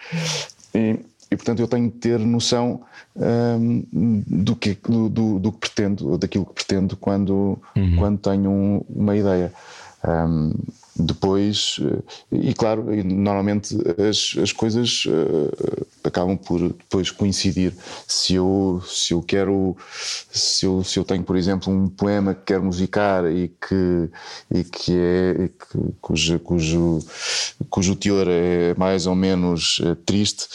S4: E, e portanto eu tenho que ter noção um, do, que, do, do, do, que pretendo, ou daquilo que pretendo quando, uhum. quando tenho um, uma ideia. Um, depois, eh, e claro, normalmente as, as coisas uh, acabam por depois coincidir. Se eu, se eu quero, se eu, se eu tenho, por exemplo, um poema que quero musicar e que, e que é, e que, cujo, cujo, cujo teor é mais ou menos uh, triste,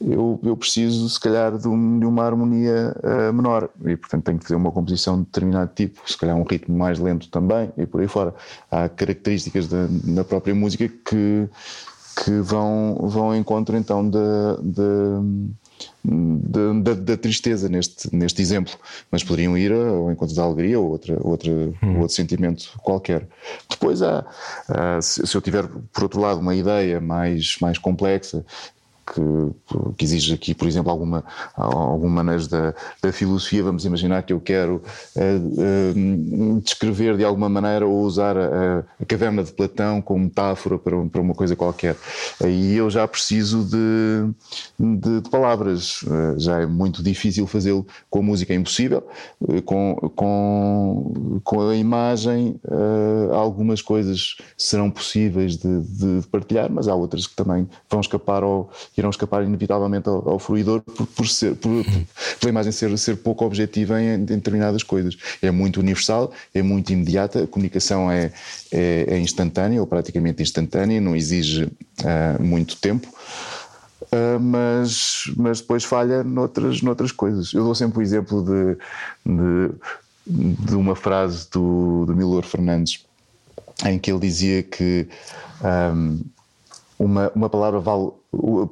S4: eu, eu preciso, se calhar, de, um, de uma harmonia uh, menor e, portanto, tenho que fazer uma composição de determinado tipo, se calhar um ritmo mais lento também e por aí fora. Há características da, da própria música que, que vão, vão ao encontro então da, da, da, da, tristeza neste, neste exemplo, mas poderiam ir ao encontro da alegria ou outra, outra, hum. outro sentimento qualquer. Depois há, há, se eu tiver, por outro lado, uma ideia mais, mais complexa que, que, exige aqui, por exemplo, alguma, algum manejo da, da filosofia. Vamos imaginar que eu quero uh, uh, descrever de alguma maneira ou usar a, a, caverna de Platão como metáfora para, para uma coisa qualquer. Aí eu já preciso de, de, de palavras. Uh, já é muito difícil fazê-lo com a música, é impossível. com, com, com a imagem, algumas coisas serão possíveis de, de partilhar, mas há outras que também vão escapar ao irão escapar inevitavelmente ao, ao fruidor por, por ser, por, pela imagem ser, ser pouco objetiva em, em, determinadas coisas. É muito universal, é muito imediata, a comunicação é, é, é instantânea ou praticamente instantânea, não exige uh, muito tempo. Uh, mas, mas depois falha noutras, noutras coisas. Eu dou sempre o exemplo de, de, de uma frase do, do Milor Fernandes em que ele dizia que um, uma, uma palavra vale,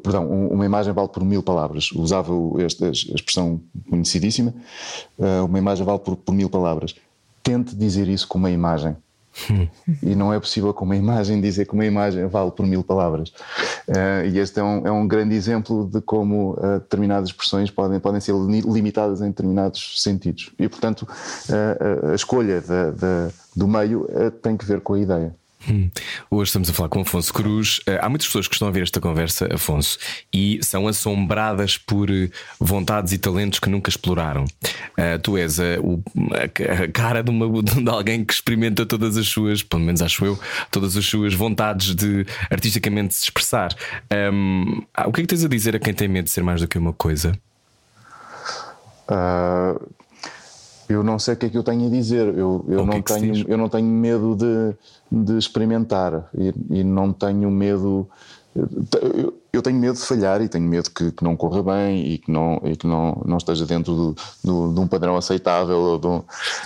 S4: perdão, uma imagem vale por mil palavras. Usava esta expressão conhecidíssima, eh, uma imagem vale por, por mil palavras. Tente dizer isso com uma imagem. E não é possível com uma imagem dizer que uma imagem vale por mil palavras. Uh, e este é um, é um grande exemplo de como uh, determinadas expressões podem, podem ser limitadas em determinados sentidos. E, portanto, uh, a escolha da, da, do meio tem que ver com a ideia.
S2: Hum. Hoje estamos a falar com Afonso Cruz. Eh, há muitas pessoas que estão a ver esta conversa, Afonso, e são assombradas por eh, vontades e talentos que nunca exploraram. Uh, tu és a, a, cara de, uma, de alguém que experimenta todas as suas, pelo menos acho eu, todas as suas vontades de artisticamente se expressar. Um, o que é que tens a dizer a quem tem medo de ser mais do que uma coisa?
S4: Uh, eu não sei o que é que eu tenho a dizer. Eu, eu, não, é tenho, eu não tenho medo de, de experimentar e, e não tenho medo. Eu, eu, tenho medo de falhar e tenho medo que, que, não corra bem e que não, e que não, não esteja dentro do, do, de um padrão aceitável ou do,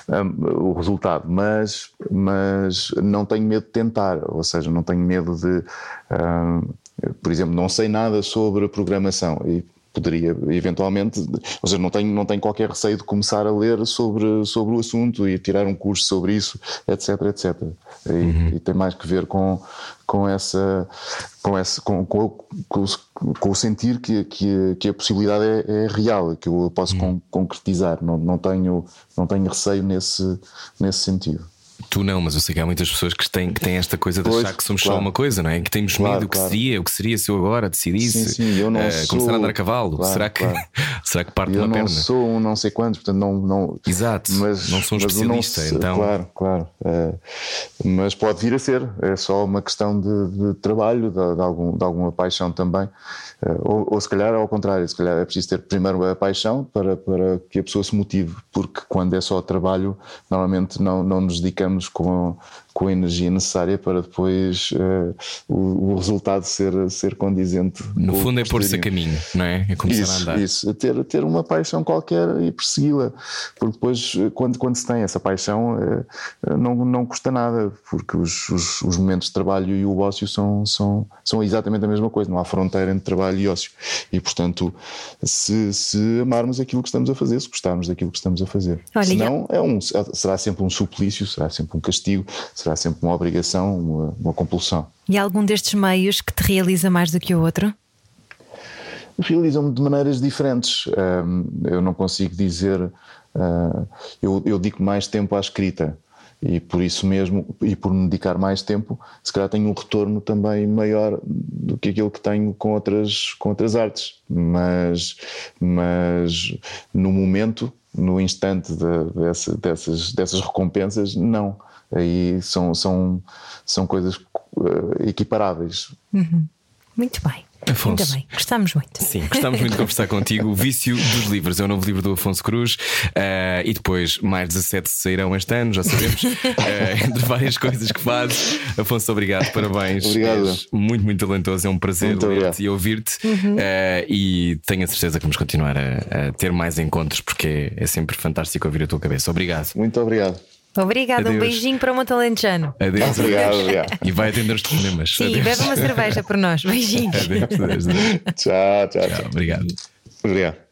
S4: um, o resultado, mas, mas não tenho medo de tentar, ou seja, não tenho medo de. Um, por exemplo, não sei nada sobre programação e poderia eventualmente, ou seja, não tenho, não tenho qualquer receio de começar a ler sobre, sobre o assunto e tirar um curso sobre isso, etc, etc. E, uhum. e tem mais que ver com, com essa com, esse, com, com, com, o sentir que, que, que a possibilidade é, é, real, que eu posso uhum. concretizar, não, não, tenho, não tenho receio nesse, nesse sentido.
S2: Tu não, mas eu sei que há muitas pessoas que têm, que têm esta coisa de pois, achar que somos claro. só uma coisa, não é? Que temos claro, medo, o que claro. seria, o que seria se eu agora decidisse
S4: sim, sim, eu não uh,
S2: sou... começar a andar a cavalo. será, que, será que parte
S4: eu
S2: uma perna?
S4: Eu não sou um não sei quantos, portanto não. não
S2: Exato, mas, não sou um especialista,
S4: não,
S2: então.
S4: Claro, claro. É, mas pode vir a ser, é só uma questão de, de trabalho, de, de, algum, de alguma paixão também. Eh, ou, ou, se calhar ao contrário, se calhar é preciso ter primeiro a paixão para, para que a pessoa se motive, porque quando é só trabalho, normalmente não, não nos dedicamos com, com a energia necessária para depois uh, o, o, resultado ser, ser condizente.
S2: No fundo, é pôr-se a caminho, não é? É começar
S4: isso,
S2: a andar.
S4: Isso, ter, ter uma paixão qualquer e persegui-la, porque depois, quando, quando se tem essa paixão, uh, não, não custa nada, porque os, os, os momentos de trabalho e o ócio são, são, são exatamente a mesma coisa, não há fronteira entre trabalho e ócio. E, portanto, se, se amarmos aquilo que estamos a fazer, se gostarmos daquilo que estamos a fazer. Olha, Senão, é um, será sempre um suplício, será sempre um castigo, será sempre uma obrigação, uma, uma compulsão.
S3: E algum destes meios que te realiza mais do que o outro?
S4: Realizam-me de maneiras diferentes. eu não consigo dizer. Ah, eu, eu dedico mais tempo à escrita e por isso mesmo, e por me dedicar mais tempo, se calhar tenho um retorno também maior do que aquilo que tenho com outras, com outras artes. Mas, mas no momento, no instante de, dessa, dessas, dessas recompensas, não. Aí são, são, são coisas uh, equiparáveis.
S3: Uhum. Muito bem.
S2: Afonso.
S3: Ainda bem, gostamos muito.
S2: Sim, gostamos muito de conversar contigo. O Vício dos Livros é o novo livro do Afonso Cruz uh, e depois mais 17 sairão este ano, já sabemos, uh, entre várias coisas que fazes. Afonso, obrigado, parabéns.
S4: Obrigado.
S2: És muito, muito talentoso, é um prazer ler-te e ouvir-te uhum. uh, e tenho a certeza que vamos continuar a, a ter mais encontros porque é, é sempre fantástico ouvir a tua cabeça. Obrigado.
S4: Muito obrigado.
S3: Obrigada, um beijinho para o Montalentejano.
S2: Adeus.
S4: Obrigado, obrigado.
S2: E vai atender os telefonemas.
S3: Sim, Adeus. bebe uma cerveja por nós. Beijinhos.
S2: Adeus, adeus,
S4: adeus. tchau, tchau,
S2: tchau. Obrigado.
S4: Obrigado.